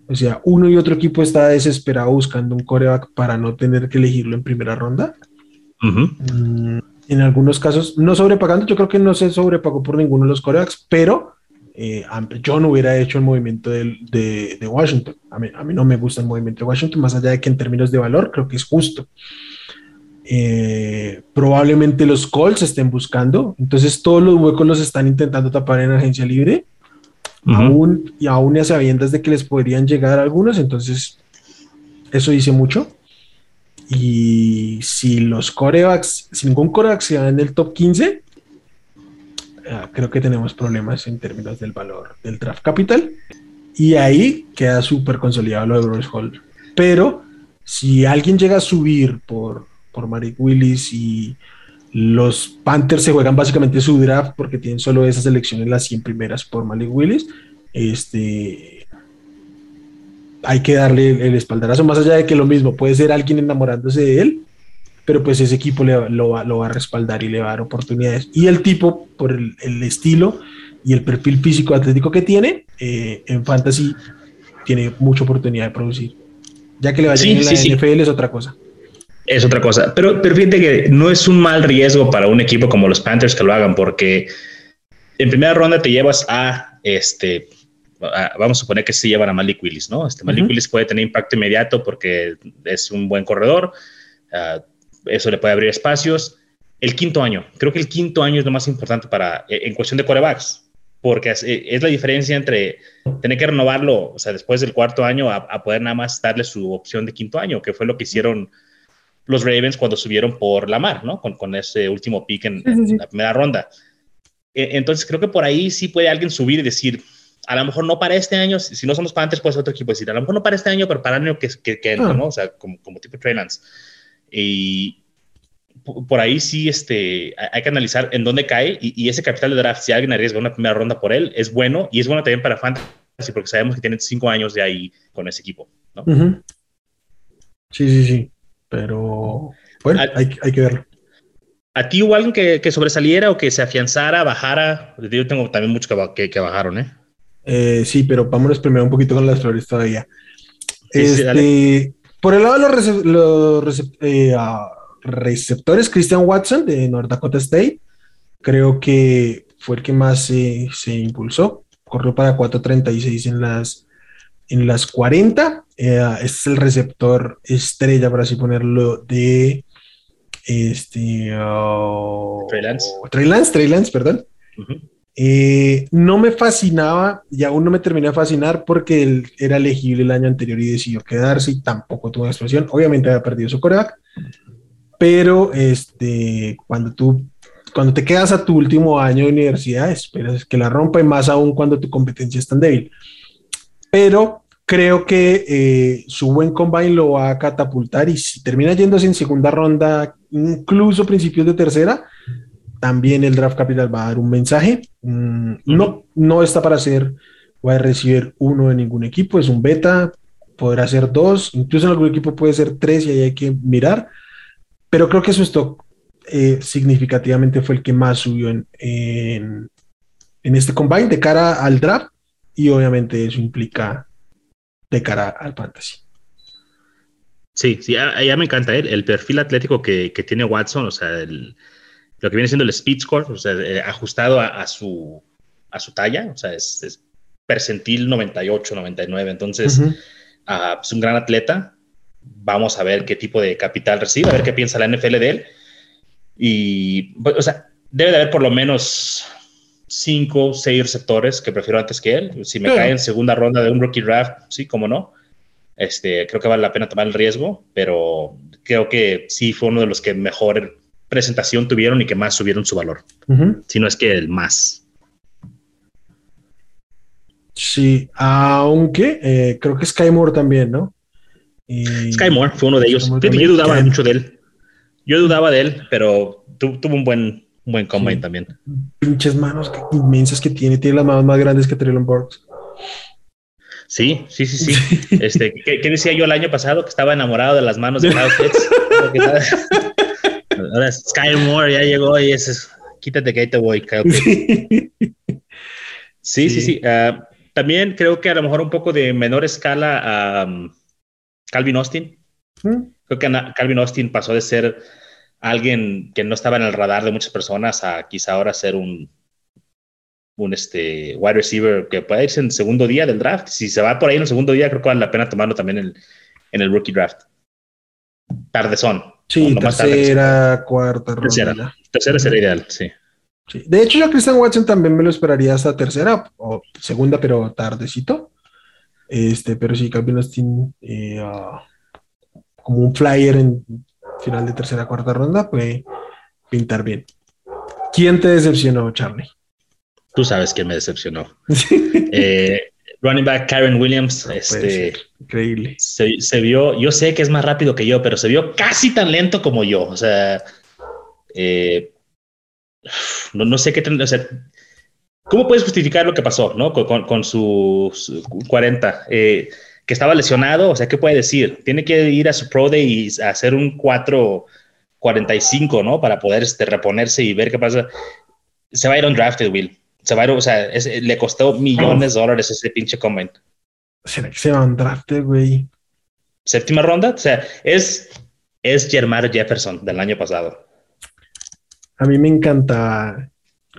Speaker 1: O sea, uno y otro equipo está desesperado buscando un coreback para no tener que elegirlo en primera ronda. Mm, en algunos casos, no sobrepagando, yo creo que no se sobrepagó por ninguno de los corebacks, pero eh, yo no hubiera hecho el movimiento de, Washington. A mí, a mí, no me gusta el movimiento de Washington, más allá de que en términos de valor creo que es justo. Eh, probablemente los Colts estén buscando, entonces todos los huecos los están intentando tapar en agencia libre, aún, y aún a sabiendas de que les podrían llegar algunos, entonces eso dice mucho. Y si los corebacks, si ningún coreback se va en el top 15, ah, creo que tenemos problemas en términos del valor del draft capital. Y ahí queda súper consolidado lo de Bruce Hall. Pero si alguien llega a subir por por Malik Willis y los Panthers se juegan básicamente su draft porque tienen solo esas elecciones, las 100 primeras por Malik Willis. Este, hay que darle el espaldarazo, más allá de que lo mismo, puede ser alguien enamorándose de él, pero pues ese equipo lo, va, a respaldar y le va a dar oportunidades. Y el tipo, por el, estilo y el perfil físico atlético que tiene, eh, en fantasy tiene mucha oportunidad de producir. Ya que le vaya a en la NFL es otra cosa
Speaker 3: es otra cosa. Pero, pero fíjate que no es un mal riesgo para un equipo como los Panthers que lo hagan, porque en primera ronda te llevas a este. Vamos a suponer que se llevan a Malik Willis, ¿no? Este Malik Willis puede tener impacto inmediato porque es un buen corredor. Ah, eso le puede abrir espacios. El quinto año, creo que el quinto año es lo más importante para en cuestión de corebacks, porque es, la diferencia entre tener que renovarlo, o sea, después del cuarto año, a, a, poder nada más darle su opción de quinto año, que fue lo que hicieron los Ravens cuando subieron por la mar, ¿no? Con, con ese último pick en, la primera ronda. E, entonces creo que por ahí sí puede alguien subir y decir, a lo mejor no para este año, si no somos Panthers, puede ser otro equipo decir, a lo mejor no para este año, pero para el año que, que, que ah. ¿no? O sea, como, como tipo Trey Lance. Y por ahí sí este, hay que analizar en dónde cae y, ese capital de draft, si alguien arriesga una primera ronda por él, es bueno y es bueno también para Fantasy porque sabemos que tiene cinco años de ahí con ese equipo, ¿no?
Speaker 1: Sí, sí, sí. Pero bueno, hay, que verlo.
Speaker 3: ¿A ti hubo alguien que, sobresaliera o que se afianzara, bajara? Yo tengo también muchos que, que, bajaron, ¿eh?
Speaker 1: ¿Eh? Sí, pero vámonos primero un poquito con las flores todavía. este, por el lado de los, eh, receptores, Christian Watson de North Dakota State, creo que fue el que más se impulsó. Corrió para 4.36 en las en las 40. Eh, este es el receptor estrella, por así ponerlo, de este. Uh, Trey Lance. perdón. Eh, no me fascinaba y aún no me terminé de fascinar porque él era elegible el año anterior y decidió quedarse y tampoco tuvo una. Obviamente había perdido su coreback, pero este, cuando tú cuando te quedas a tu último año de universidad, esperas que la rompa y más aún cuando tu competencia es tan débil pero creo que eh, su buen combine lo va a catapultar y si termina yéndose en segunda ronda, incluso principios de tercera, también el draft capital va a dar un mensaje. Mm, no, no está para ser a recibir uno de ningún equipo, es un beta, podrá ser dos, incluso en algún equipo puede ser tres y ahí hay que mirar, pero creo que su stock eh, significativamente fue el que más subió en, en, en este combine de cara al draft y obviamente eso implica de cara al fantasy.
Speaker 3: Sí, sí, ya, me encanta él, el perfil atlético que, tiene Watson, o sea, lo que viene siendo el speed score, o sea, eh, ajustado a, su, a su talla, o sea, es, percentil 98, 99, entonces ah, es un gran atleta. Vamos a ver qué tipo de capital recibe, a ver qué piensa la NFL de él. Y, o sea, debe de haber por lo menos cinco, seis receptores que prefiero antes que él. Si me cae en segunda ronda de un rookie draft, sí, cómo no. Este, creo que vale la pena tomar el riesgo, pero creo que sí fue uno de los que mejor presentación tuvieron y que más subieron su valor. Si no es que el más.
Speaker 1: Sí, aunque eh, creo que Sky Moore también, ¿no?
Speaker 3: Sky Moore fue uno de ellos. Yo dudaba mucho de él. Yo dudaba de él, pero tuvo un buen, buen combine también.
Speaker 1: Pinches manos inmensas que tiene. Tiene las manos más grandes que Traylon Burks.
Speaker 3: Sí, sí, sí, sí. Este, ¿qué, decía yo el año pasado? Que estaba enamorado de las manos de Kyle Pitts. Ahora Sky Moore ya llegó y es, quítate que ahí te voy, Kyle. Sí, sí, sí. Ah, también creo que a lo mejor un poco de menor escala a um, Calvin Austin. Mm. Creo que Calvin Austin pasó de ser alguien que no estaba en el radar de muchas personas a quizá ahora ser un, un este, wide receiver que puede irse en el segundo día del draft. Si se va por ahí en el segundo día, creo que vale la pena tomarlo también en, en el rookie draft. Tardezón.
Speaker 1: Sí, tercera, cuarta ronda.
Speaker 3: Tercera, tercera sería ideal, sí.
Speaker 1: De hecho, yo a Christian Watson también me lo esperaría hasta tercera o segunda, pero tardecito. Este, pero sí, Calvin Austin, eh, ah, como un flyer en final de tercera cuarta ronda, puede pintar bien. ¿Quién te decepcionó, Charlie?
Speaker 3: Tú sabes quién me decepcionó. Eh, running back Karen Williams, este,
Speaker 1: increíble.
Speaker 3: Se, vio, yo sé que es más rápido que yo, pero se vio casi tan lento como yo. O sea, eh, no, sé qué, o sea, ¿cómo puedes justificar lo que pasó, no? Con, sus 40, eh, que estaba lesionado, o sea, ¿qué puede decir? Tiene que ir a su Pro Day y hacer un 4.45, ¿no? Para poder este, reponerse y ver qué pasa. Se va a ir un drafted, Will. Se va a ir, o sea, le costó millones de dólares ese pinche comment.
Speaker 1: ¿Será que se va a un drafted, güey?
Speaker 3: Séptima ronda, o sea, es, es Jermar Jefferson del año pasado.
Speaker 1: A mí me encanta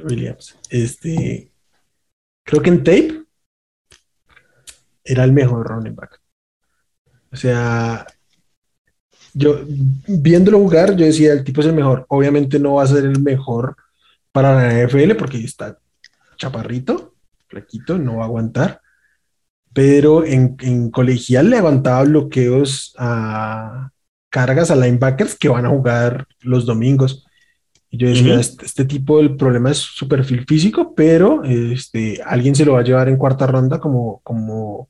Speaker 1: Williams. Este, creo que en tape era el mejor running back. O sea, yo viéndolo jugar, yo decía, el tipo es el mejor. Obviamente no va a ser el mejor para la NFL porque está chaparrito, flaquito, no va a aguantar. Pero en, en colegial le aguantaba bloqueos a cargas a linebackers que van a jugar los domingos. Y yo decía, este, este, tipo, el problema es su perfil físico, pero este, alguien se lo va a llevar en cuarta ronda como, como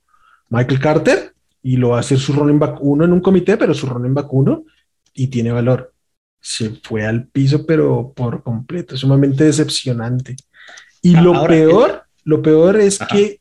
Speaker 1: Michael Carter y lo va a hacer su running back uno en un comité, pero su running back uno y tiene valor. Se fue al piso, pero por completo, sumamente decepcionante. Y ah, lo peor, lo peor es que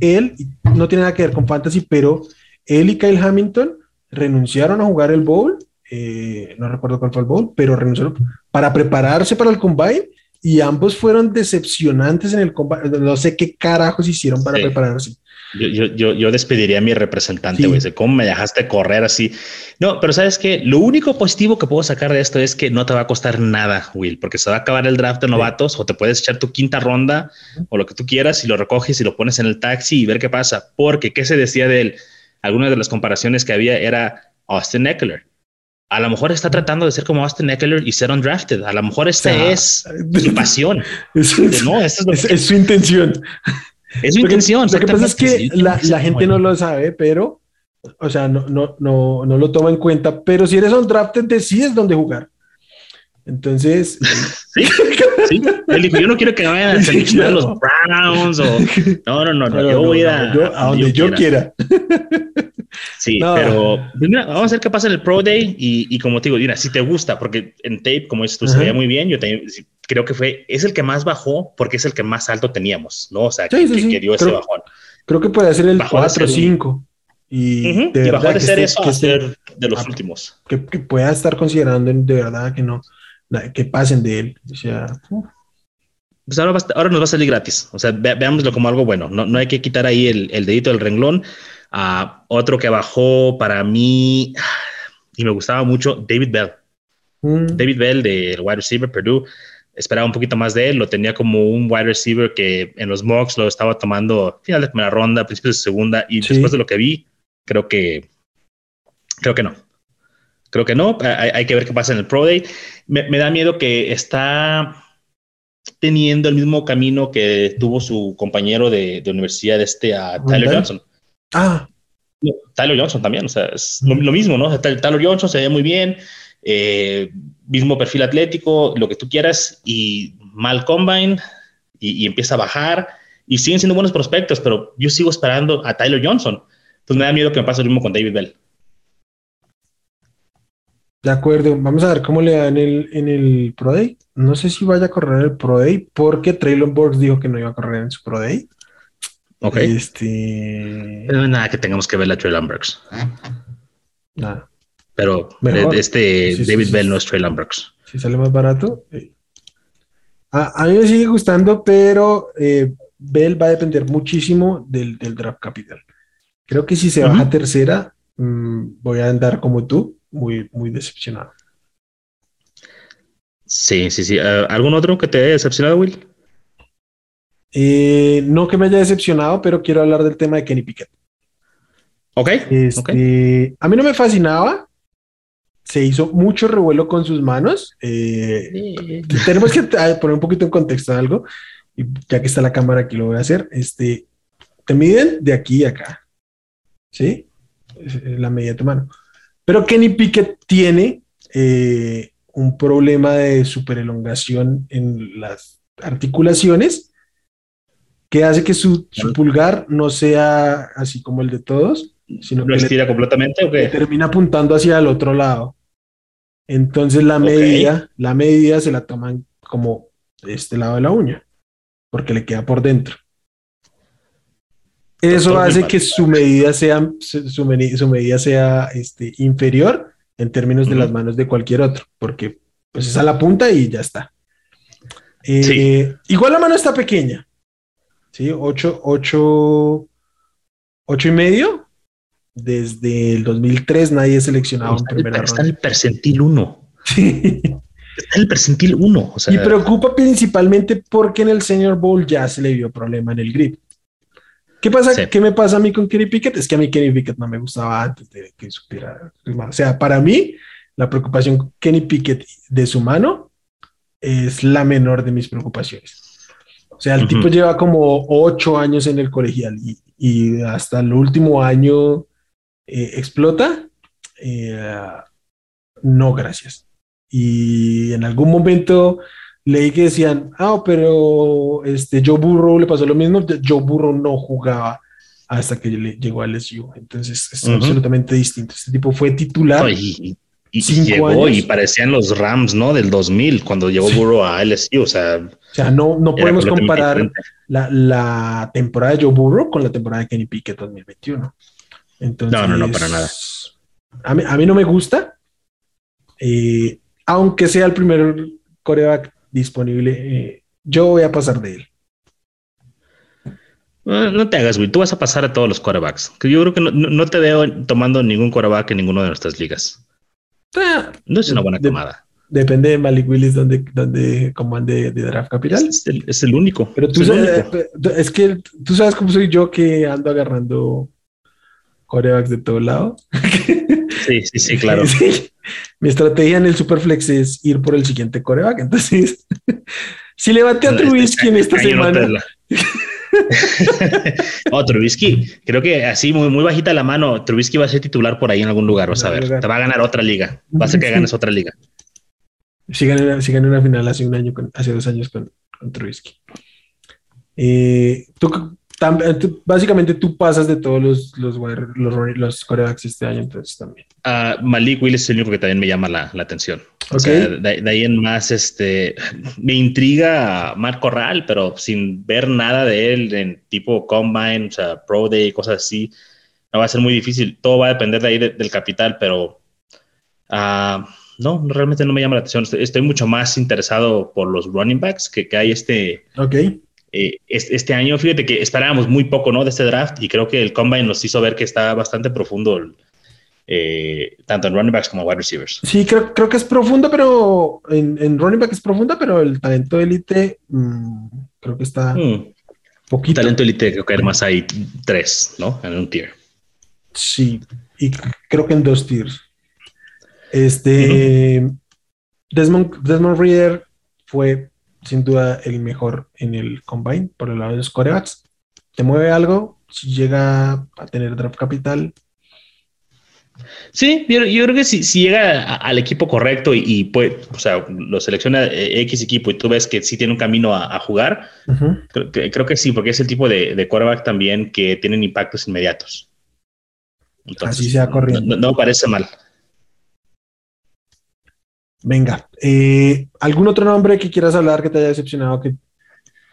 Speaker 1: él, no tiene nada que ver con fantasy, pero él y Kyle Hamilton renunciaron a jugar el bowl eh, no recuerdo cuál fue el bowl, pero renunciaron para prepararse para el combine y ambos fueron decepcionantes en el combine. No sé qué carajos hicieron para prepararse.
Speaker 3: Yo, yo, yo, despediría a mi representante, güey. ¿Cómo me dejaste correr así? No, pero sabes que lo único positivo que puedo sacar de esto es que no te va a costar nada, Will, porque se va a acabar el draft de novatos o te puedes echar tu quinta ronda o lo que tú quieras y lo recoges y lo pones en el taxi y ver qué pasa. Porque, ¿qué se decía de él? Algunas de las comparaciones que había era Austin Eckler a lo mejor está tratando de ser como Austin Eckler y ser undrafted. A lo mejor esta es su pasión.
Speaker 1: Es, no, es, su intención.
Speaker 3: Es su intención.
Speaker 1: Lo que pasa es que la, gente no lo sabe, pero, o sea, no, no, no, no lo toma en cuenta. Pero si eres undrafted, decides dónde jugar. Entonces.
Speaker 3: sí, sí. Yo no quiero que vayan a seleccionar los Browns o. No, no, no. no yo voy a,
Speaker 1: a, donde yo quiera.
Speaker 3: Sí, pero pues vamos a ver qué pasa en el Pro Day y, como te digo, mira, si te gusta, porque en tape, como dices tú, se veía muy bien, yo creo que fue, es el que más bajó porque es el que más alto teníamos, ¿no? O sea, que, dio ese bajón.
Speaker 1: Creo que puede ser el 4 o 5. Y,
Speaker 3: de verdad de ser eso que ser de los últimos.
Speaker 1: Que, pueda estar considerando de verdad que no, que pasen de él. O sea,
Speaker 3: pues ahora, ahora, nos va a salir gratis. O sea, veámoslo como algo bueno. No, no hay que quitar ahí el, el dedito del renglón otro que bajó para mí y me gustaba mucho, David Bell. Mm. David Bell del wide receiver Purdue. Esperaba un poquito más de él. Lo tenía como un wide receiver que en los mocks lo estaba tomando final de primera ronda, principios de segunda. Y después de lo que vi, creo que creo que no. Creo que no. Hay, que ver qué pasa en el Pro Day. Me, da miedo que está teniendo el mismo camino que tuvo su compañero de, universidad, este, a Tyler Johnson.
Speaker 1: Ah.
Speaker 3: Tyler Johnson también, o sea, es lo, mismo, ¿no? Tyler Johnson se ve muy bien, eh, mismo perfil atlético, lo que tú quieras, y mal combine, y, empieza a bajar, y siguen siendo buenos prospectos, pero yo sigo esperando a Tyler Johnson. Entonces me da miedo que me pase lo mismo con David Bell.
Speaker 1: De acuerdo, vamos a ver cómo le da en el, en el Pro Day. No sé si vaya a correr el Pro Day, porque Traylon Borgs dijo que no iba a correr en su Pro Day.
Speaker 3: Ok.
Speaker 1: Este.
Speaker 3: nada que tengamos que ver a Traylon Burks.
Speaker 1: Nada.
Speaker 3: Pero este David Bell no es Traylon Burks.
Speaker 1: Si sale más barato. A, mí me sigue gustando, pero eh, Bell va a depender muchísimo del, draft capital. Creo que si se baja tercera, mm, voy a andar como tú muy, muy decepcionado.
Speaker 3: Sí, sí, sí. Eh, ¿Algún otro que te haya decepcionado, Will?
Speaker 1: Eh, no que me haya decepcionado, pero quiero hablar del tema de Kenny Pickett.
Speaker 3: Ok.
Speaker 1: Este, a mí no me fascinaba. Se hizo mucho revuelo con sus manos. Eh, tenemos que poner un poquito en contexto algo. Y ya que está la cámara aquí lo voy a hacer. Este, te miden de aquí a acá. ¿Sí? La medida de tu mano. Pero Kenny Pickett tiene eh, un problema de superelongación en las articulaciones que hace que su, pulgar no sea así como el de todos, sino
Speaker 3: ¿Lo
Speaker 1: que
Speaker 3: estira completamente o qué?
Speaker 1: termina apuntando hacia el otro lado. Entonces la medida, la medida se la toman como este lado de la uña, porque le queda por dentro. Eso hace que su medida sea, su, medida, sea este, inferior en términos de las manos de cualquier otro, porque pues es a la punta y ya está. Eh, igual la mano está pequeña, ¿sí? 8, 8, 8 y medio. Desde el 2003 nadie ha seleccionado
Speaker 3: en primera Está en el percentil 1. Está en el percentil 1.
Speaker 1: Y preocupa principalmente porque en el Senior Bowl ya se le vio problema en el grip. ¿Qué pasa? ¿Qué me pasa a mí con Kenny Pickett? Es que a mí Kenny Pickett no me gustaba antes de que supiera. O sea, para mí, la preocupación con Kenny Pickett de su mano es la menor de mis preocupaciones. O sea, el tipo lleva como ocho años en el colegial y, hasta el último año eh, explota. Eh, no, gracias. Y en algún momento leí que decían, ah, pero este Joe Burrow le pasó lo mismo. Joe Burrow no jugaba hasta que llegó a LSU. Entonces es absolutamente distinto. Este tipo fue titular.
Speaker 3: Y, llegó y parecían los Rams, ¿no? Del 2000, cuando llegó Burrow a LSU. O sea,
Speaker 1: o sea no, no podemos comparar la, la, temporada de Joe Burrow con la temporada de Kenny Pickett 2021. Entonces,
Speaker 3: no, no, no, para nada.
Speaker 1: A mí, a mí no me gusta. Eh, aunque sea el primer coreback disponible, eh, yo voy a pasar de él.
Speaker 3: No te hagas, güey. Tú vas a pasar a todos los quarterbacks. Que yo creo que no, te veo tomando ningún quarterback en ninguna de nuestras ligas. Ah, no es una buena tomada.
Speaker 1: Depende de Malik Willis donde, donde comande de draft capital.
Speaker 3: Es, el, único.
Speaker 1: Pero tú sabes, es que tú sabes cómo soy yo que ando agarrando corebacks de todo lado.
Speaker 3: Sí, sí, sí, claro.
Speaker 1: Mi estrategia en el Superflex es ir por el siguiente coreback. Entonces, si levanté a este Trubisky en esta semana.
Speaker 3: oh, Trubisky, creo que así muy, muy bajita la mano, Trubisky va a ser titular por ahí en algún lugar, vas a ver. Te va a ganar otra liga. Va a ser que ganes otra liga.
Speaker 1: Si gané, una final hace un año, hace dos años con, con Trubisky. Eh, ¿tú, básicamente tú pasas de todos los, los, los, los corebacks este año, entonces también.
Speaker 3: Uh, Malik Willis es el único que también me llama la, la atención. O sea, de, ahí en más, este, me intriga Marco Ral, pero sin ver nada de él en tipo Combine, o sea, Pro Day, cosas así, no va a ser muy difícil. Todo va a depender de ahí del capital, pero uh, no, realmente no me llama la atención. Estoy, mucho más interesado por los running backs que, que hay este.
Speaker 1: Ok
Speaker 3: eh, este, año, fíjate que esperábamos muy poco, ¿no? De este draft y creo que el combine nos hizo ver que está bastante profundo, eh, tanto en running backs como wide receivers.
Speaker 1: Sí, creo, creo que es profundo, pero en, running back es profundo, pero el talento élite mm, creo que está mm.
Speaker 3: poquito. Talento élite creo que además hay tres, ¿no? En un tier.
Speaker 1: Sí, y creo que en dos tiers. Este Desmond, Desmond Reader fue sin duda el mejor en el combine por el lado de los corebacks. Te mueve algo, si llega a tener draft capital,
Speaker 3: Sí, yo, creo que si, llega al equipo correcto y, puede, o sea, lo selecciona eh, X equipo y tú ves que sí tiene un camino a, jugar, creo, que, sí, porque es el tipo de, de quarterback también que tienen impactos inmediatos.
Speaker 1: Así sea corriendo.
Speaker 3: No, parece mal.
Speaker 1: Venga, eh, ¿algún otro nombre que quieras hablar que te haya decepcionado que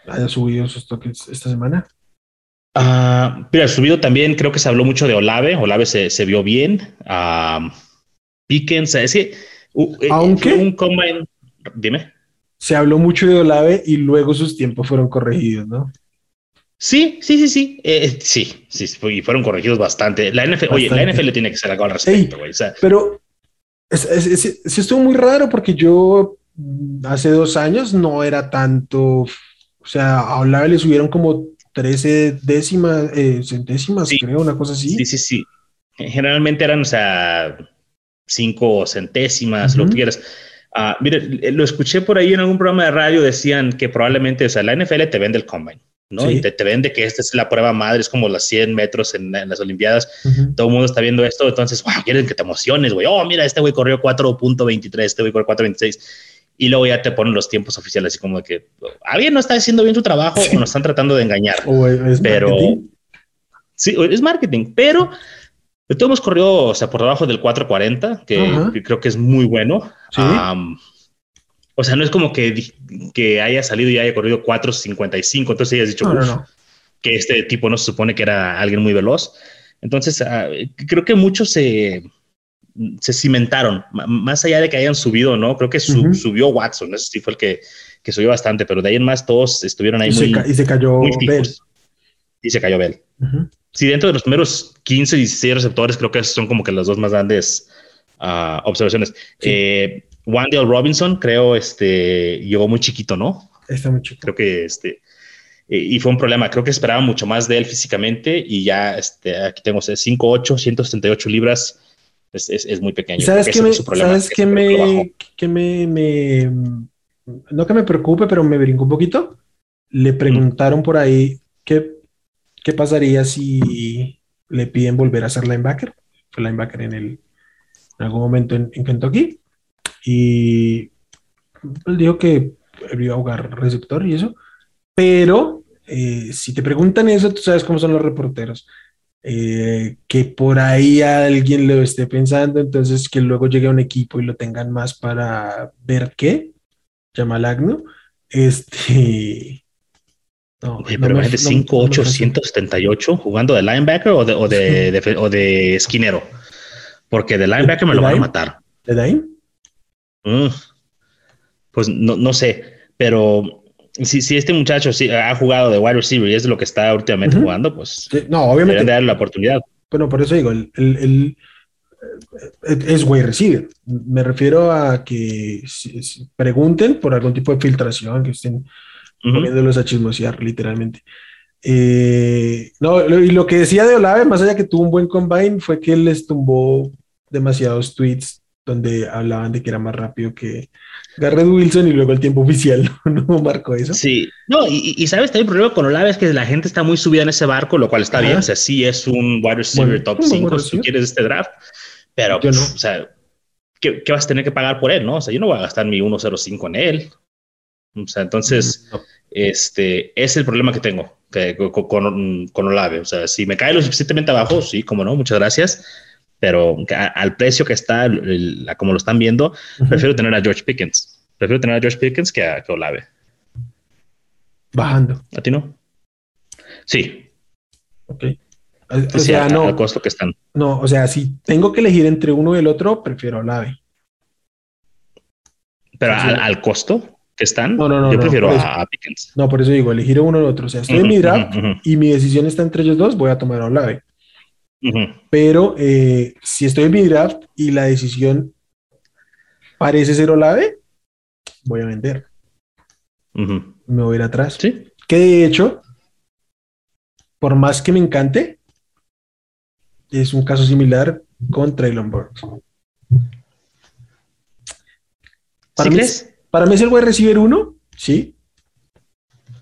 Speaker 1: haya subido sus toques esta semana?
Speaker 3: Uh, mira, subido también, creo que se habló mucho de Olave. Olave se, se vio bien. Uh, Pickens, es que.
Speaker 1: Eh, Aunque.
Speaker 3: Un combine, dime.
Speaker 1: Se habló mucho de Olave y luego sus tiempos fueron corregidos, ¿no?
Speaker 3: Sí, sí, sí, sí. Eh, sí, sí, y fueron corregidos bastante. La NFL, oye, la NFL tiene que ser algo al respecto, güey.
Speaker 1: pero sí estuvo muy raro porque yo mm, hace dos años no era tanto. O sea, a Olave le subieron como 13 décimas, eh, centésimas, creo, una cosa así.
Speaker 3: Sí, sí, sí. Generalmente eran, o sea, 5 centésimas, lo que quieras. Uh, mire, lo escuché por ahí en algún programa de radio, decían que probablemente, o sea, la NFL te vende el combine, ¿no? Y te, te, vende que esta es la prueba madre, es como las 100 metros en, las Olimpiadas. Todo el mundo está viendo esto, entonces, wow, quieren que te emociones, güey. Oh, mira, este güey corrió 4.23, este güey corrió 4.26 y luego ya te ponen los tiempos oficiales, así como de que alguien no está haciendo bien su trabajo o nos están tratando de engañar. pero sí, es marketing, pero todos hemos corrido, o sea, por debajo del 440, que, creo que es muy bueno. o sea, no es como que, que haya salido y haya corrido 455, entonces hayas dicho que este tipo no se supone que era alguien muy veloz. Entonces, ah, creo que muchos se se cimentaron, más allá de que hayan subido, ¿no? Creo que subió Watson, ese sí fue el que, que, subió bastante, pero de ahí en más todos estuvieron ahí
Speaker 1: y
Speaker 3: muy,
Speaker 1: se y se cayó Bell.
Speaker 3: Y se cayó Bell. Sí, dentro de los primeros 15 y 16 receptores, creo que son como que las dos más grandes uh, observaciones. Eh, Wandale Robinson, creo, este, llegó muy chiquito, ¿no?
Speaker 1: Está muy chiquito.
Speaker 3: Creo que este, eh, y fue un problema. Creo que esperaba mucho más de él físicamente y ya este, aquí tengo 5'8, 178 libras es, muy pequeño.
Speaker 1: ¿Sabes qué me, ¿sabes que me, que me, no que me preocupe, pero me brinco un poquito? Le preguntaron por ahí qué, qué pasaría si le piden volver a ser linebacker. Fue linebacker en, el, en algún momento en, Kentucky. Y él dijo que iba a jugar receptor y eso. Pero eh, si te preguntan eso, tú sabes cómo son los reporteros. Eh, que por ahí alguien lo esté pensando, entonces que luego llegue a un equipo y lo tengan más para ver qué, llama Agno. Este.
Speaker 3: No, pero de 5, 8, 178 jugando de linebacker o de, o de, o de esquinero. Porque de linebacker me lo van a matar.
Speaker 1: ¿De Dime?
Speaker 3: Mm. pues no, no sé, pero si, si este muchacho sí ha jugado de wide receiver y es lo que está últimamente jugando, pues
Speaker 1: no, obviamente
Speaker 3: darle la oportunidad.
Speaker 1: Bueno, por eso digo, el, el, eh, es wide receiver. Me refiero a que pregunten por algún tipo de filtración, que estén poniéndolos a chismosear, literalmente. Eh, no, y lo que decía de Olave, más allá que tuvo un buen combine, fue que él les tumbó demasiados tweets donde hablaban de que era más rápido que, Garrett Wilson y luego el tiempo oficial no, marcó eso.
Speaker 3: Sí, no, y, sabes, también el problema con Olave es que la gente está muy subida en ese barco, lo cual está bien. O sea, sí es un wide receiver top 5 si tú quieres este draft, pero, pues, o sea, ¿qué, vas a tener que pagar por él, no? O sea, yo no voy a gastar mi 1.05 en él. O sea, entonces, este es el problema que tengo con, con Olave. O sea, si me cae lo suficientemente abajo, sí, como no, muchas gracias pero al precio que está, como lo están viendo, prefiero tener a George Pickens. Prefiero tener a George Pickens que a, que Olave.
Speaker 1: Bajando.
Speaker 3: ¿A ti no? Sí.
Speaker 1: Ok. O sea, no.
Speaker 3: Al costo que están.
Speaker 1: No, o sea, si tengo que elegir entre uno y el otro, prefiero Olave.
Speaker 3: Pero al, costo que están,
Speaker 1: no, no, no,
Speaker 3: yo prefiero a, Pickens.
Speaker 1: No, por eso digo, elegir uno o otro. O sea, estoy en mi draft y mi decisión está entre ellos dos, voy a tomar a Olave. Pero eh, si estoy en mi draft y la decisión parece ser Olave, voy a vender. Me voy a ir atrás.
Speaker 3: Sí.
Speaker 1: Que de hecho, por más que me encante, es un caso similar con Traylon Burks. Para, mí, para mí es el buen receiver uno, sí,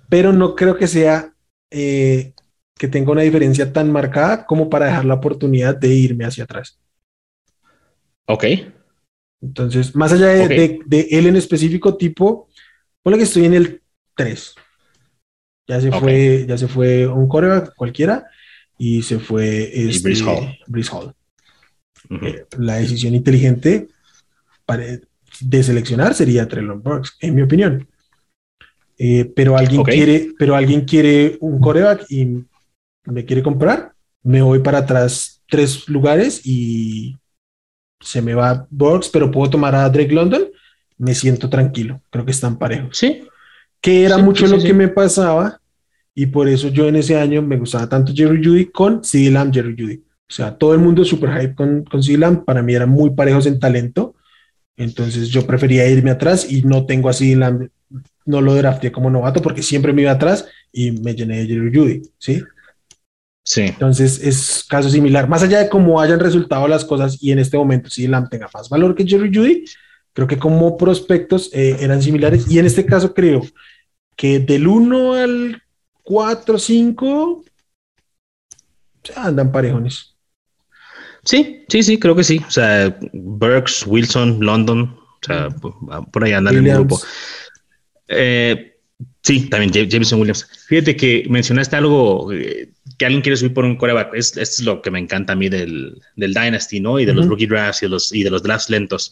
Speaker 1: pero no creo que sea eh, que tenga una diferencia tan marcada como para dejar la oportunidad de irme hacia atrás.
Speaker 3: Ok.
Speaker 1: Entonces, más allá de,
Speaker 3: Ok.
Speaker 1: de- de él en específico, tipo, ponle que estoy en el 3. Ya se
Speaker 3: Ok.
Speaker 1: fue, ya se fue un coreback cualquiera y se fue este,
Speaker 3: Breece Hall.
Speaker 1: Breece Hall.
Speaker 3: Ujú.
Speaker 1: Eh, la decisión inteligente para- de seleccionar sería Treylon Burks, en mi opinión. Eh, pero alguien
Speaker 3: Ok.
Speaker 1: quiere, pero alguien quiere un coreback y me quiere comprar, me voy para atrás tres lugares y se me va Burks, pero puedo tomar a Drake London, me siento tranquilo, creo que están parejos.
Speaker 3: Sí.
Speaker 1: Que era
Speaker 3: Sí,
Speaker 1: mucho
Speaker 3: sí,
Speaker 1: lo
Speaker 3: sí,
Speaker 1: que me pasaba y por eso yo en ese año me gustaba tanto Jerry Judy con CeeDee Lamb, Jerry Judy. O sea, todo el mundo super hype con, con CeeDee Lamb, para mí eran muy parejos en talento, entonces yo prefería irme atrás y no tengo a CeeDee Lamb, no lo drafté como novato porque siempre me iba atrás y me llené de Jerry Judy, ¿sí?
Speaker 3: Sí.
Speaker 1: Entonces es caso similar. Más allá de cómo hayan resultado las cosas y en este momento si Lamb tenga más valor que Jerry Judy, creo que como prospectos eh, eran similares. Y en este caso creo que del 1 al 4, 5 se andan parejones.
Speaker 3: Sí, sí, sí, creo que sí. O sea, Burks, Wilson, London, o sea, por ahí andan en el grupo. Eh, sí, también Ja- Jameson Williams. Fíjate que mencionaste algo eh, que alguien quiere subir por un coreback. Es, esto es lo que me encanta a mí del, del Dynasty, ¿no? Y de los
Speaker 1: Ujú.
Speaker 3: rookie drafts y de los, y de los drafts lentos.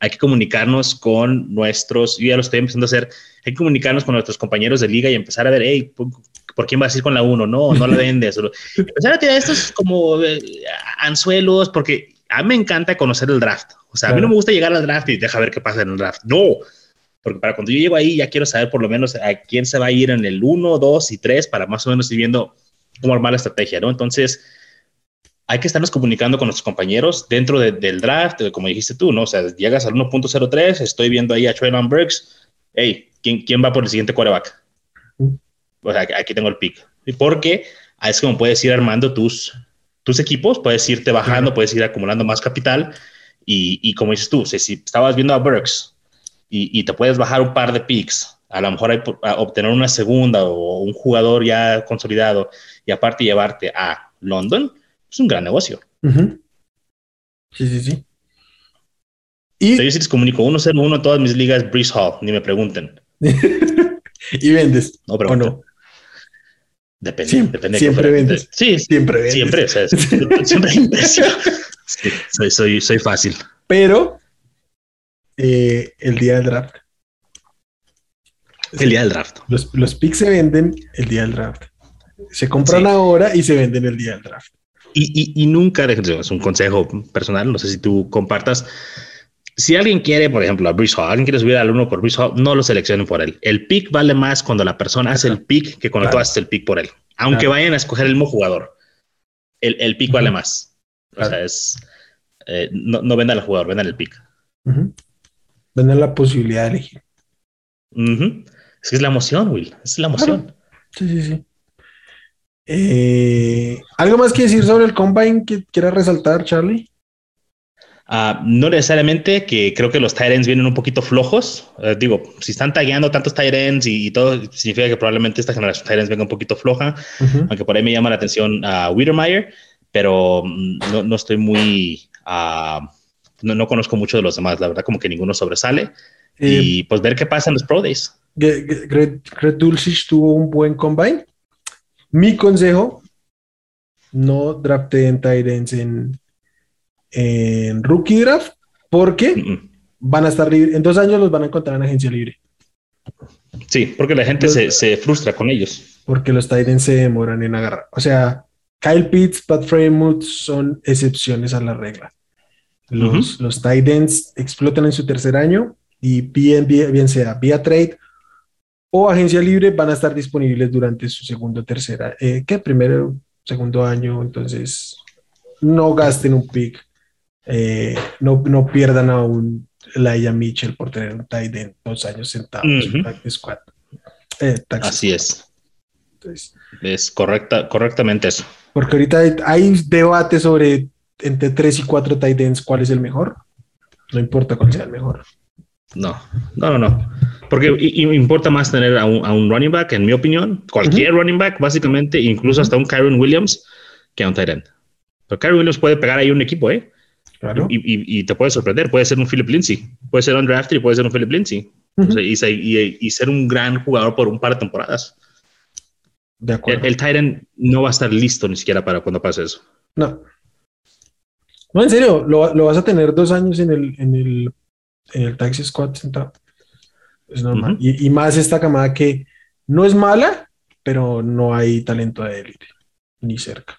Speaker 3: Hay que comunicarnos con nuestros, yo ya lo estoy empezando a hacer, hay que comunicarnos con nuestros compañeros de liga y empezar a ver, hey, ¿por, por quién vas a ir con la 1? No, no la vendes. Empezar a tirar estos como eh, anzuelos, porque a mí me encanta conocer el draft. O sea, a mí
Speaker 1: Claro.
Speaker 3: no me gusta llegar al draft y deja ver qué pasa en el draft. No, porque para cuando yo llego ahí ya quiero saber por lo menos a quién se va a ir en el 1, 2 y 3 para más o menos ir viendo cómo armar la estrategia, ¿no? Entonces, hay que estarnos comunicando con nuestros compañeros dentro de- del draft, como dijiste tú, ¿no? O sea, llegas al 1.03, estoy viendo ahí a Traylon Burks, hey, ¿quién, ¿quién va por el siguiente quarterback? O sea, aquí tengo el pick. Y porque ahí es como puedes ir armando tus, tus equipos, puedes irte bajando, puedes ir acumulando más capital y, y como dices tú, si, si estabas viendo a Burks y, y te puedes bajar un par de picks, a lo mejor hay, obtener una segunda o un jugador ya consolidado y aparte llevarte a London, es un gran negocio.
Speaker 1: Sí, sí, sí. Y,
Speaker 3: yo sí les comunico 1-0-1 en todas mis ligas, Breeze Hall, ni me pregunten.
Speaker 1: y vendes,
Speaker 3: No
Speaker 1: ¿o
Speaker 3: pregunten.
Speaker 1: no?
Speaker 3: Depende,
Speaker 1: Siempre-
Speaker 3: depende.
Speaker 1: siempre vendes.
Speaker 3: Sí,
Speaker 1: Siempre vendes.
Speaker 3: siempre. O sea, siempre. Sí, soy, soy, soy fácil.
Speaker 1: Pero eh, el día del draft.
Speaker 3: El día del draft.
Speaker 1: Los, los picks se venden el día del draft. Se compran
Speaker 3: Sí.
Speaker 1: ahora y se venden el día del draft.
Speaker 3: Y, y, y nunca dejen, es un consejo personal, no sé si tú compartas. Si alguien quiere, por ejemplo, a Brees Hall, alguien quiere subir al uno por Brees Hall, no lo seleccionen por él. El pick vale más cuando la persona hace el pick que cuando tú
Speaker 1: Claro.
Speaker 3: haces el pick por él. Aunque
Speaker 1: Claro.
Speaker 3: vayan a escoger el mismo jugador, el, el pick vale
Speaker 1: Ujú.
Speaker 3: más. O
Speaker 1: Claro.
Speaker 3: sea, es eh, no, no vendan al jugador, vendan el pick.
Speaker 1: Ujú. Venden la posibilidad de elegir.
Speaker 3: Ujú. Es que es la emoción, Will. Es la emoción.
Speaker 1: Sí, sí, sí. Eh, ¿Algo más que decir sobre el combine que quieras resaltar, Charlie?
Speaker 3: Ah, no necesariamente, que creo que los Tyrants vienen un poquito flojos. Eh, digo, si están tagueando tantos Tyrants y, y todo, significa que probablemente esta generación de Tyrants venga un poquito floja. Aunque por ahí me llama la atención a Wiedermeyer, pero mm, no, no estoy muy. ah, no, no conozco mucho de los demás, la verdad, como que ninguno sobresale. Y pues ver qué pasa en los Pro Days.
Speaker 1: Greg, Greg Dulcich tuvo un buen combine. Mi consejo, no drafteen Tyrants en, en rookie draft, porque
Speaker 3: Mm,
Speaker 1: van a estar libres. En dos años los van a encontrar en agencia libre,
Speaker 3: Sí, porque la gente
Speaker 1: Los-
Speaker 3: se, se frustra con ellos.
Speaker 1: porque los Tyrants se demoran en agarrar. O sea, Kyle Pitts, Pat Fremont son excepciones a la regla. Los, los Titans explotan en su tercer año y bien, bien, bien sea vía trade o agencia libre van a estar disponibles durante su segundo, tercera, eh, ¿qué? Primero, segundo año. Entonces, no gasten un pick. eh, no, no pierdan a un Laia Mitchell por tener un tight end dos años sentado en su
Speaker 3: Ujú.
Speaker 1: practice squad. Eh,
Speaker 3: Así
Speaker 1: squad.
Speaker 3: es.
Speaker 1: Entonces,
Speaker 3: Es correcta, correctamente eso.
Speaker 1: porque ahorita hay, hay debate sobre entre tres y cuatro tight ends cuál es el mejor. No importa cuál sea el mejor.
Speaker 3: No, no, no, no. Porque importa más tener a un, a un running back, en mi opinión, cualquier running back, básicamente, incluso hasta un Kyron Williams, que a un tight end. Pero Kyron Williams puede pegar ahí un equipo, ¿eh? Y, te puede sorprender, puede ser un Philip Lindsay, puede ser un draft y puede ser un Philip Lindsay. y, ser un gran jugador por un par de temporadas.
Speaker 1: De acuerdo.
Speaker 3: El, Titan no va a estar listo ni siquiera para cuando pase eso.
Speaker 1: No. No, en serio, lo, vas a tener dos años en el, en el, en el Taxi Squad sentado. Es normal. y, y, más esta camada que no es mala, pero no hay talento de élite, ni cerca.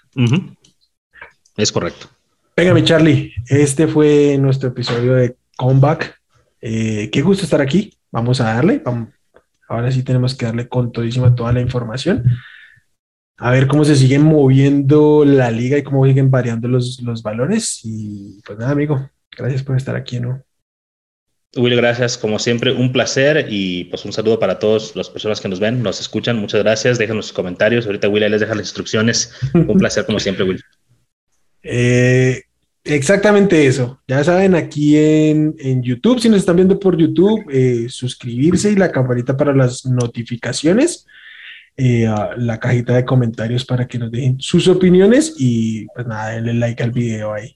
Speaker 3: Es correcto.
Speaker 1: Venga, mi Charlie, este fue nuestro episodio de Comeback. Eh, qué gusto estar aquí. Vamos a darle. Ahora sí tenemos que darle con todísima toda la información. A ver cómo se sigue moviendo la liga y cómo siguen variando los, los valores. Y pues nada, amigo, gracias por estar aquí, ¿no?
Speaker 3: Will, gracias. Como siempre, un placer y pues un saludo para todas las personas que nos ven, nos escuchan. Muchas gracias. Déjenos sus comentarios. Ahorita Will les deja las instrucciones. Un placer como siempre, Will.
Speaker 1: Eh, exactamente eso. Ya saben, aquí en, YouTube, si nos están viendo por YouTube, eh, suscribirse y la campanita para las notificaciones. Eh, la cajita de comentarios para que nos dejen sus opiniones y pues nada, denle like al video ahí.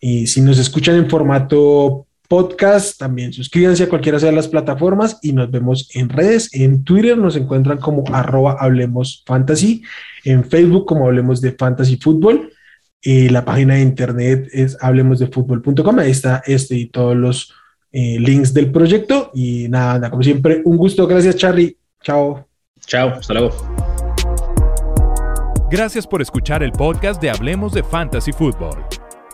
Speaker 1: Y si nos escuchan en formato podcast, también suscríbanse a cualquiera de las plataformas y nos vemos en redes. En Twitter nos encuentran como arroba Hablemos Fantasy, en Facebook como Hablemos de Fantasy Fútbol y la página de internet es hablemosdefutbol.com. Ahí está este y todos los eh, links del proyecto. Y nada, como siempre, un gusto. Gracias, Charlie. Chao.
Speaker 3: Chao, hasta luego.
Speaker 2: Gracias por escuchar el podcast de Hablemos de Fantasy Football.